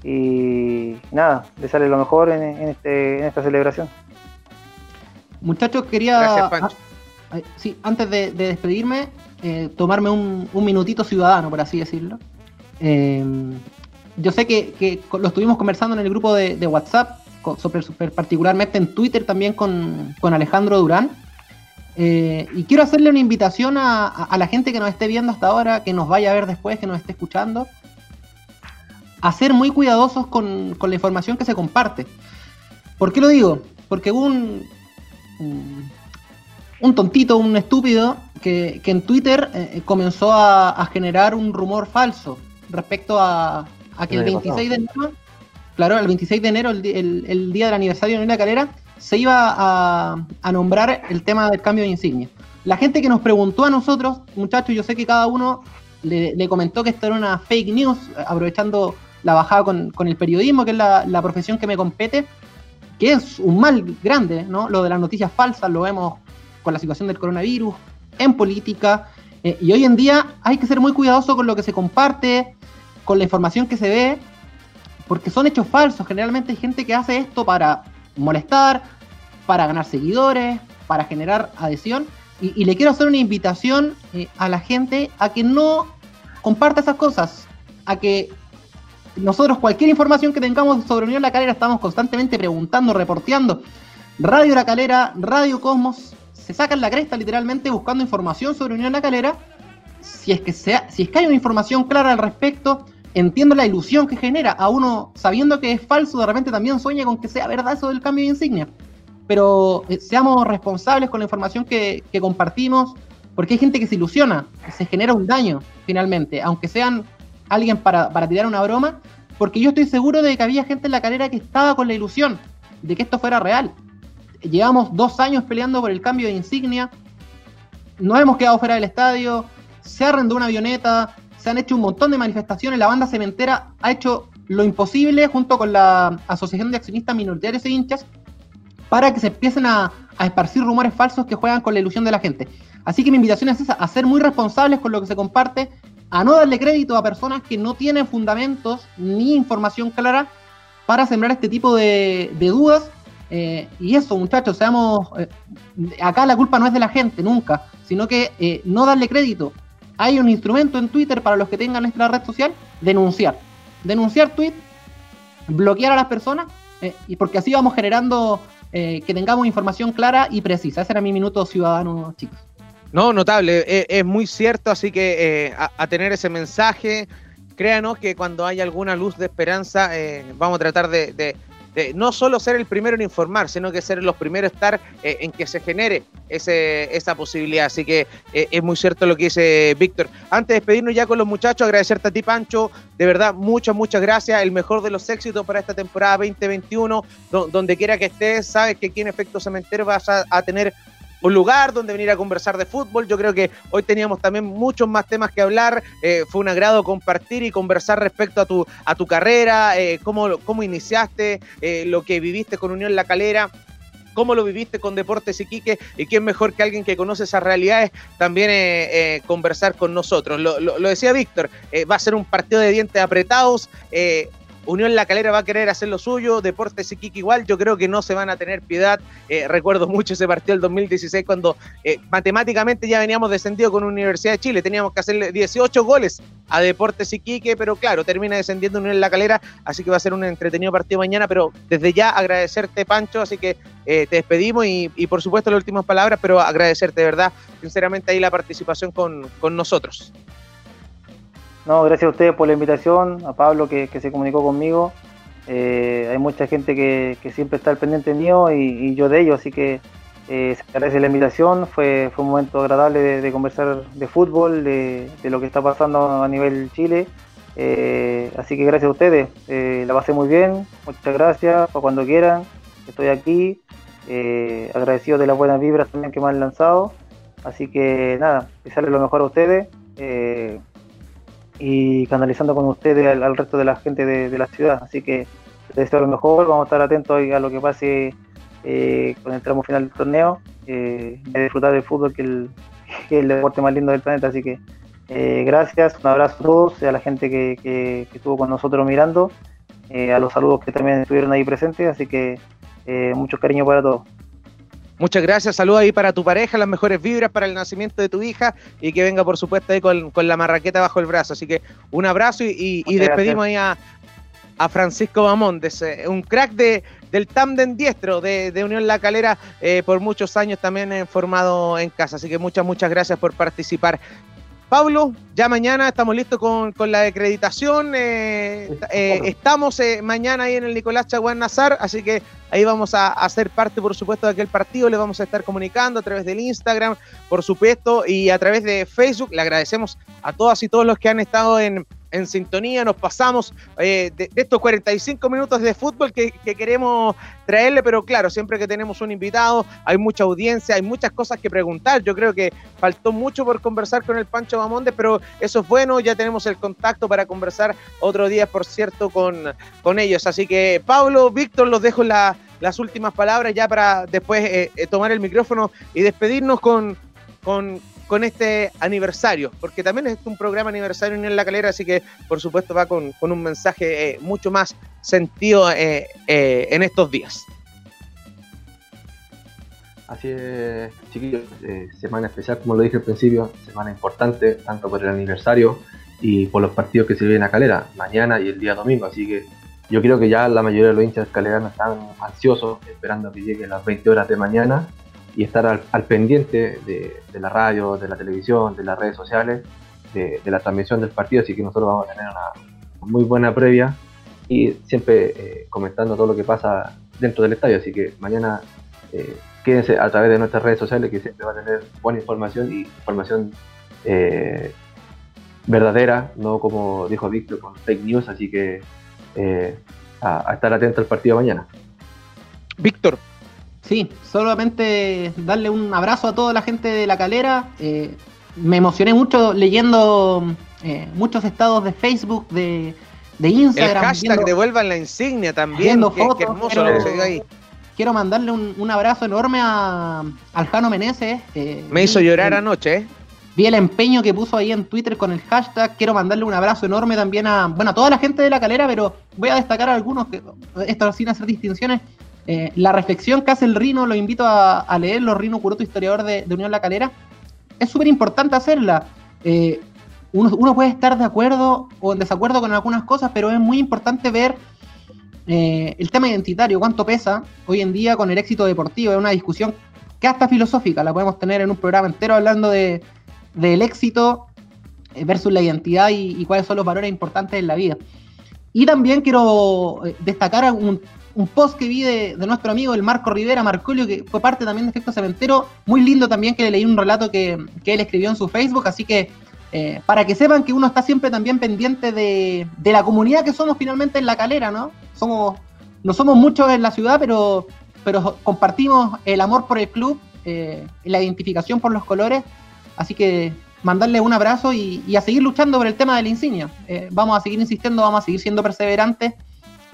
y nada, sale lo mejor en, este, en esta celebración. Muchachos, quería sí, antes de, despedirme, eh, tomarme un, minutito ciudadano, por así decirlo. Em, yo sé que, lo estuvimos conversando en el grupo de, WhatsApp, super, super, particularmente en Twitter también con, con Alejandro Durán. Eh, y quiero hacerle una invitación a, la gente que nos esté viendo hasta ahora, que nos vaya a ver después, que nos esté escuchando, a ser muy cuidadosos con, la información que se comparte. ¿Por qué lo digo? Porque un, un, tontito, un estúpido, que, en Twitter eh, comenzó a, generar un rumor falso respecto a, que el 26 de enero, claro, el 26 de enero, el, día del aniversario de la Calera, se iba a, nombrar el tema del cambio de insignia. La gente que nos preguntó a nosotros, muchachos, yo sé que cada uno le, comentó que esto era una fake news, aprovechando la bajada con, el periodismo, que es la, profesión que me compete, que es un mal grande, ¿no? Lo de las noticias falsas lo vemos con la situación del coronavirus, en política, eh, y hoy en día hay que ser muy cuidadoso con lo que se comparte, con la información que se ve, porque son hechos falsos. Generalmente hay gente que hace esto para molestar, para ganar seguidores, para generar adhesión. Y, le quiero hacer una invitación eh, a la gente a que no comparta esas cosas, a que nosotros cualquier información que tengamos sobre Unión La Calera estamos constantemente preguntando, reporteando. Radio La Calera, Radio Cosmos, se sacan la cresta literalmente buscando información sobre Unión La Calera. Si es que, sea, si es que hay una información clara al respecto, entiendo la ilusión que genera. A uno, sabiendo que es falso, de repente también sueña con que sea verdad eso del cambio de insignia. Pero eh, seamos responsables con la información que, compartimos, porque hay gente que se ilusiona, se genera un daño finalmente, aunque sean alguien para, tirar una broma, porque yo estoy seguro de que había gente en la carrera que estaba con la ilusión de que esto fuera real. Llevamos dos años peleando por el cambio de insignia, no hemos quedado fuera del estadio, se arrendó una avioneta, se han hecho un montón de manifestaciones, la banda cementera ha hecho lo imposible junto con la Asociación de Accionistas Minoritarios e Hinchas para que se empiecen a, esparcir rumores falsos que juegan con la ilusión de la gente. Así que mi invitación es esa, a ser muy responsables con lo que se comparte, a no darle crédito a personas que no tienen fundamentos ni información clara para sembrar este tipo de, dudas. Eh, y eso, muchachos, seamos. Eh, acá la culpa no es de la gente, nunca, sino que eh, no darle crédito. Hay un instrumento en Twitter para los que tengan nuestra red social, denunciar. Denunciar tweet, bloquear a las personas, y porque así vamos generando que tengamos información clara y precisa. Ese era mi minuto ciudadano, chicos. No, notable, es, muy cierto, así que a, tener ese mensaje, créanos que cuando hay alguna luz de esperanza, eh, vamos a tratar de, no solo ser el primero en informar, sino que ser los primeros en estar eh, en que se genere ese, esa posibilidad. Así que eh, es muy cierto lo que dice Víctor. Antes de despedirnos ya con los muchachos, agradecerte a ti, Pancho. De verdad, muchas, muchas gracias. El mejor de los éxitos para esta temporada 2021. donde quiera que estés, sabes que aquí en Efecto Cementerio vas a tener un lugar donde venir a conversar de fútbol. Yo creo que hoy teníamos también muchos más temas que hablar. Eh, fue un agrado compartir y conversar respecto a tu, a tu carrera, eh, cómo, cómo iniciaste, eh, lo que viviste con Unión La Calera cómo lo viviste con Deportes Iquique y quién mejor que alguien que conoce esas realidades también conversar con nosotros. Lo, lo decía Víctor, va a ser un partido de dientes apretados. Unión La Calera va a querer hacer lo suyo, Deportes Iquique igual, yo creo que no se van a tener piedad. Eh, recuerdo mucho ese partido del 2016 cuando eh, matemáticamente ya veníamos descendido con Universidad de Chile, teníamos que hacerle 18 goles a Deportes Iquique, pero claro, termina descendiendo Unión La Calera, así que va a ser un entretenido partido mañana, pero desde ya agradecerte Pancho, así que eh, te despedimos y, por supuesto las últimas palabras, pero agradecerte de verdad, sinceramente ahí la participación con nosotros. No, gracias a ustedes por la invitación, a Pablo que, se comunicó conmigo. Eh, hay mucha gente que, siempre está al pendiente mío y, yo de ellos, así que eh, se agradece la invitación. Fue, fue un momento agradable de, conversar de fútbol, de, lo que está pasando a nivel Chile. Eh, así que gracias a ustedes, la pasé muy bien, muchas gracias, para cuando quieran, estoy aquí, agradecido de las buenas vibras también que me han lanzado, así que nada, que sale lo mejor a ustedes y canalizando con ustedes al, resto de la gente de, la ciudad. Así que deseo lo mejor, vamos a estar atentos a lo que pase eh, con el tramo final del torneo, eh, disfrutar del fútbol que, el, el deporte más lindo del planeta. Así que eh, gracias, un abrazo a todos, a la gente que, que, estuvo con nosotros mirando, eh, a los saludos que también estuvieron ahí presentes, así que mucho cariño para todos. Muchas gracias, saludos ahí para tu pareja, las mejores vibras para el nacimiento de tu hija y que venga por supuesto ahí con, la marraqueta bajo el brazo. Así que un abrazo y, despedimos ahí a, Francisco Bamontes, un crack de, del tándem diestro de, Unión La Calera, eh, por muchos años también formado en casa. Así que muchas, muchas gracias por participar. Pablo, ya mañana estamos listos con, la acreditación. Eh, eh, estamos eh, mañana ahí en el Nicolás Chaguán Nazar, así que ahí vamos a, hacer parte, por supuesto, de aquel partido. Le vamos a estar comunicando a través del Instagram, por supuesto, y a través de Facebook. Le agradecemos a todas y todos los que han estado en, en sintonía, nos pasamos eh, de, estos 45 minutos de fútbol que, queremos traerle, pero claro, siempre que tenemos un invitado, hay mucha audiencia, hay muchas cosas que preguntar. Yo creo que faltó mucho por conversar con el Pancho Bamonde, pero eso es bueno, ya tenemos el contacto para conversar otro día, por cierto, con, con ellos. Así que, Pablo, Víctor, los dejo las últimas palabras ya para después eh, eh, tomar el micrófono y despedirnos con, con con este aniversario, porque también es un programa aniversario en La Calera, así que por supuesto va con, un mensaje eh, mucho más sentido eh, eh, en estos días. Así es, chiquillos, semana especial, como lo dije al principio, semana importante, tanto por el aniversario y por los partidos que se vienen a Calera, mañana y el día domingo, así que yo creo que ya la mayoría de los hinchas caleranos están ansiosos, esperando que lleguen las 20 horas de mañana y estar al, pendiente de, la radio, de la televisión, de las redes sociales, de, la transmisión del partido, así que nosotros vamos a tener una muy buena previa y siempre eh, comentando todo lo que pasa dentro del estadio, así que mañana eh, quédense a través de nuestras redes sociales que siempre va a tener buena información y información eh, verdadera, no como dijo Víctor con fake news, así que a, a estar atento al partido mañana. Víctor, Sí, solamente darle un abrazo a toda la gente de la calera. Eh, me emocioné mucho leyendo eh, muchos estados de Facebook de, de Instagram. El hashtag devuelvan la insignia también. Qué, hermoso lo que se ahí. Quiero mandarle un, abrazo enorme a, al Jano Meneses. Me hizo llorar anoche, ¿eh? Vi el empeño que puso ahí en Twitter con el hashtag. Quiero mandarle un abrazo enorme también a, bueno, a toda la gente de la calera, pero voy a destacar a algunos, que, esto sin hacer distinciones. Eh, la reflexión que hace el Rino, lo invito a, a leerlo, Rino Curoto, historiador de, Unión La Calera. Es súper importante hacerla. Eh, uno, puede estar de acuerdo o en desacuerdo con algunas cosas, pero es muy importante ver eh, el tema identitario, cuánto pesa hoy en día con el éxito deportivo. Es una discusión que hasta filosófica, la podemos tener en un programa entero hablando de, del éxito versus la identidad y, cuáles son los valores importantes en la vida. Y también quiero destacar un, post que vi de, nuestro amigo el Marco Rivera, Marcolio, que fue parte también de Efecto Cementero, muy lindo también que le leí un relato que, él escribió en su Facebook, así que eh, para que sepan que uno está siempre también pendiente de, la comunidad que somos finalmente en la calera, ¿no? Somos, no somos muchos en la ciudad, pero, pero compartimos el amor por el club, la identificación por los colores Así que mandarle un abrazo y, a seguir luchando por el tema de la insignia. Eh, vamos a seguir insistiendo, vamos a seguir siendo perseverantes.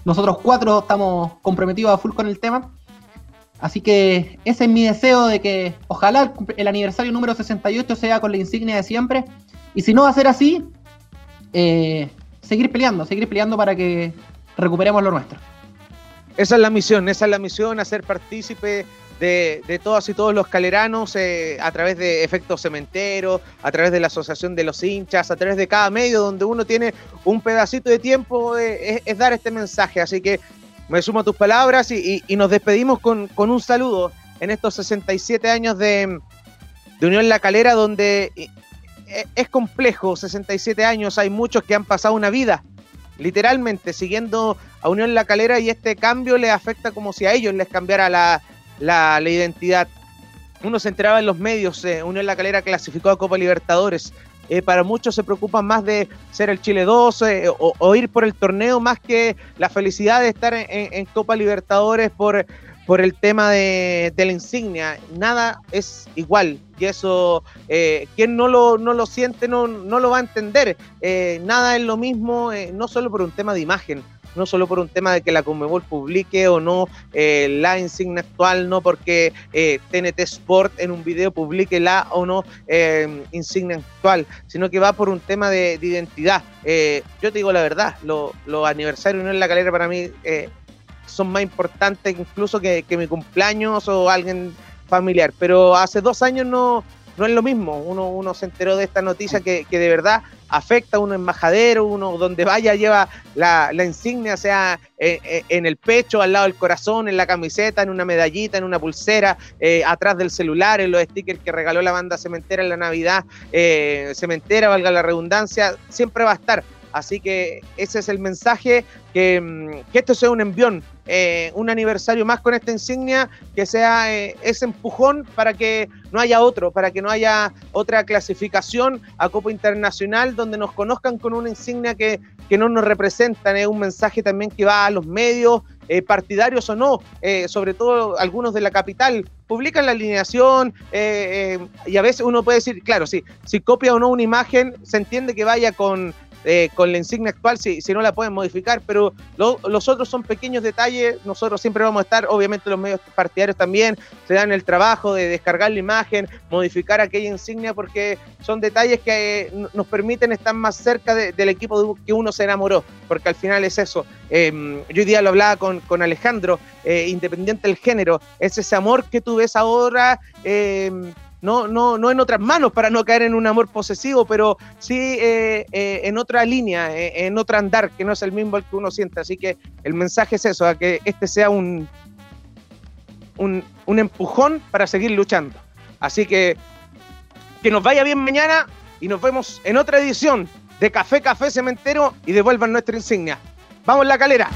Nosotros cuatro estamos comprometidos a full con el tema. Así que ese es mi deseo de que ojalá el aniversario número 68 sea con la insignia de siempre. Y si no va a ser así, eh, seguir peleando, seguir peleando para que recuperemos lo nuestro. Esa es la misión, esa es la misión, hacer partícipe de, de todas y todos los caleranos eh, a través de Efecto Cementero, a través de la Asociación de los Hinchas, a través de cada medio donde uno tiene un pedacito de tiempo, eh, es, dar este mensaje. Así que me sumo a tus palabras y, nos despedimos con, un saludo en estos 67 años de, de Unión La Calera, donde eh, es complejo, 67 años, hay muchos que han pasado una vida literalmente siguiendo a Unión La Calera y este cambio les afecta como si a ellos les cambiara la, la, identidad. Uno se enteraba en los medios, eh, Unión La Calera clasificó a Copa Libertadores. Eh, para muchos se preocupan más de ser el Chile 2 eh, o, ir por el torneo más que la felicidad de estar en, Copa Libertadores por, por el tema de, la insignia. Nada es igual y eso, quien no lo, no lo siente no, no lo va a entender. nada es lo mismo, no solo por un tema de imagen, no solo por un tema de que la Conmebol publique o no eh, la insignia actual, no porque eh, TNT Sport en un video publique la o no eh, insignia actual, sino que va por un tema de, identidad. yo te digo la verdad, los aniversarios en La Calera para mí son más importantes incluso que, que mi cumpleaños o alguien familiar, pero hace dos años no no es lo mismo. Uno, uno se enteró de esta noticia que, de verdad afecta a un embajadero, uno donde vaya lleva la, insignia, sea eh, eh, en el pecho, al lado del corazón, en la camiseta, en una medallita, en una pulsera, eh, atrás del celular, en los stickers que regaló la banda cementera en la Navidad, cementera, valga la redundancia, siempre va a estar. Así que ese es el mensaje, que, mm, que esto sea un envión, eh, un aniversario más con esta insignia, que sea eh, ese empujón para que no haya otro, para que no haya otra clasificación a Copa Internacional donde nos conozcan con una insignia que, que no nos representan. Es un mensaje también que va a los medios, eh, partidarios o no, sobre todo algunos de la capital, publican la alineación y a veces uno puede decir, claro, sí, si copia o no una imagen, se entiende que vaya con eh, con la insignia actual si, si, no la pueden modificar, pero los otros son pequeños detalles, nosotros siempre vamos a estar, obviamente los medios partidarios también se dan el trabajo de descargar la imagen, modificar aquella insignia, porque son detalles que eh, nos permiten estar más cerca del equipo que uno se enamoró, porque al final es eso. Em, yo hoy día lo hablaba con, con Alejandro, eh, independiente del género, es ese amor que tú ves ahora em, no, no, no en otras manos para no caer en un amor posesivo, pero sí eh, eh, en otra línea, eh, en otro andar, que no es el mismo que uno siente. Así que el mensaje es eso, a que este sea un, un, un empujón para seguir luchando. Así que que nos vaya bien mañana y nos vemos en otra edición de Café Café Cementero y devuelvan nuestra insignia. Vamos la calera.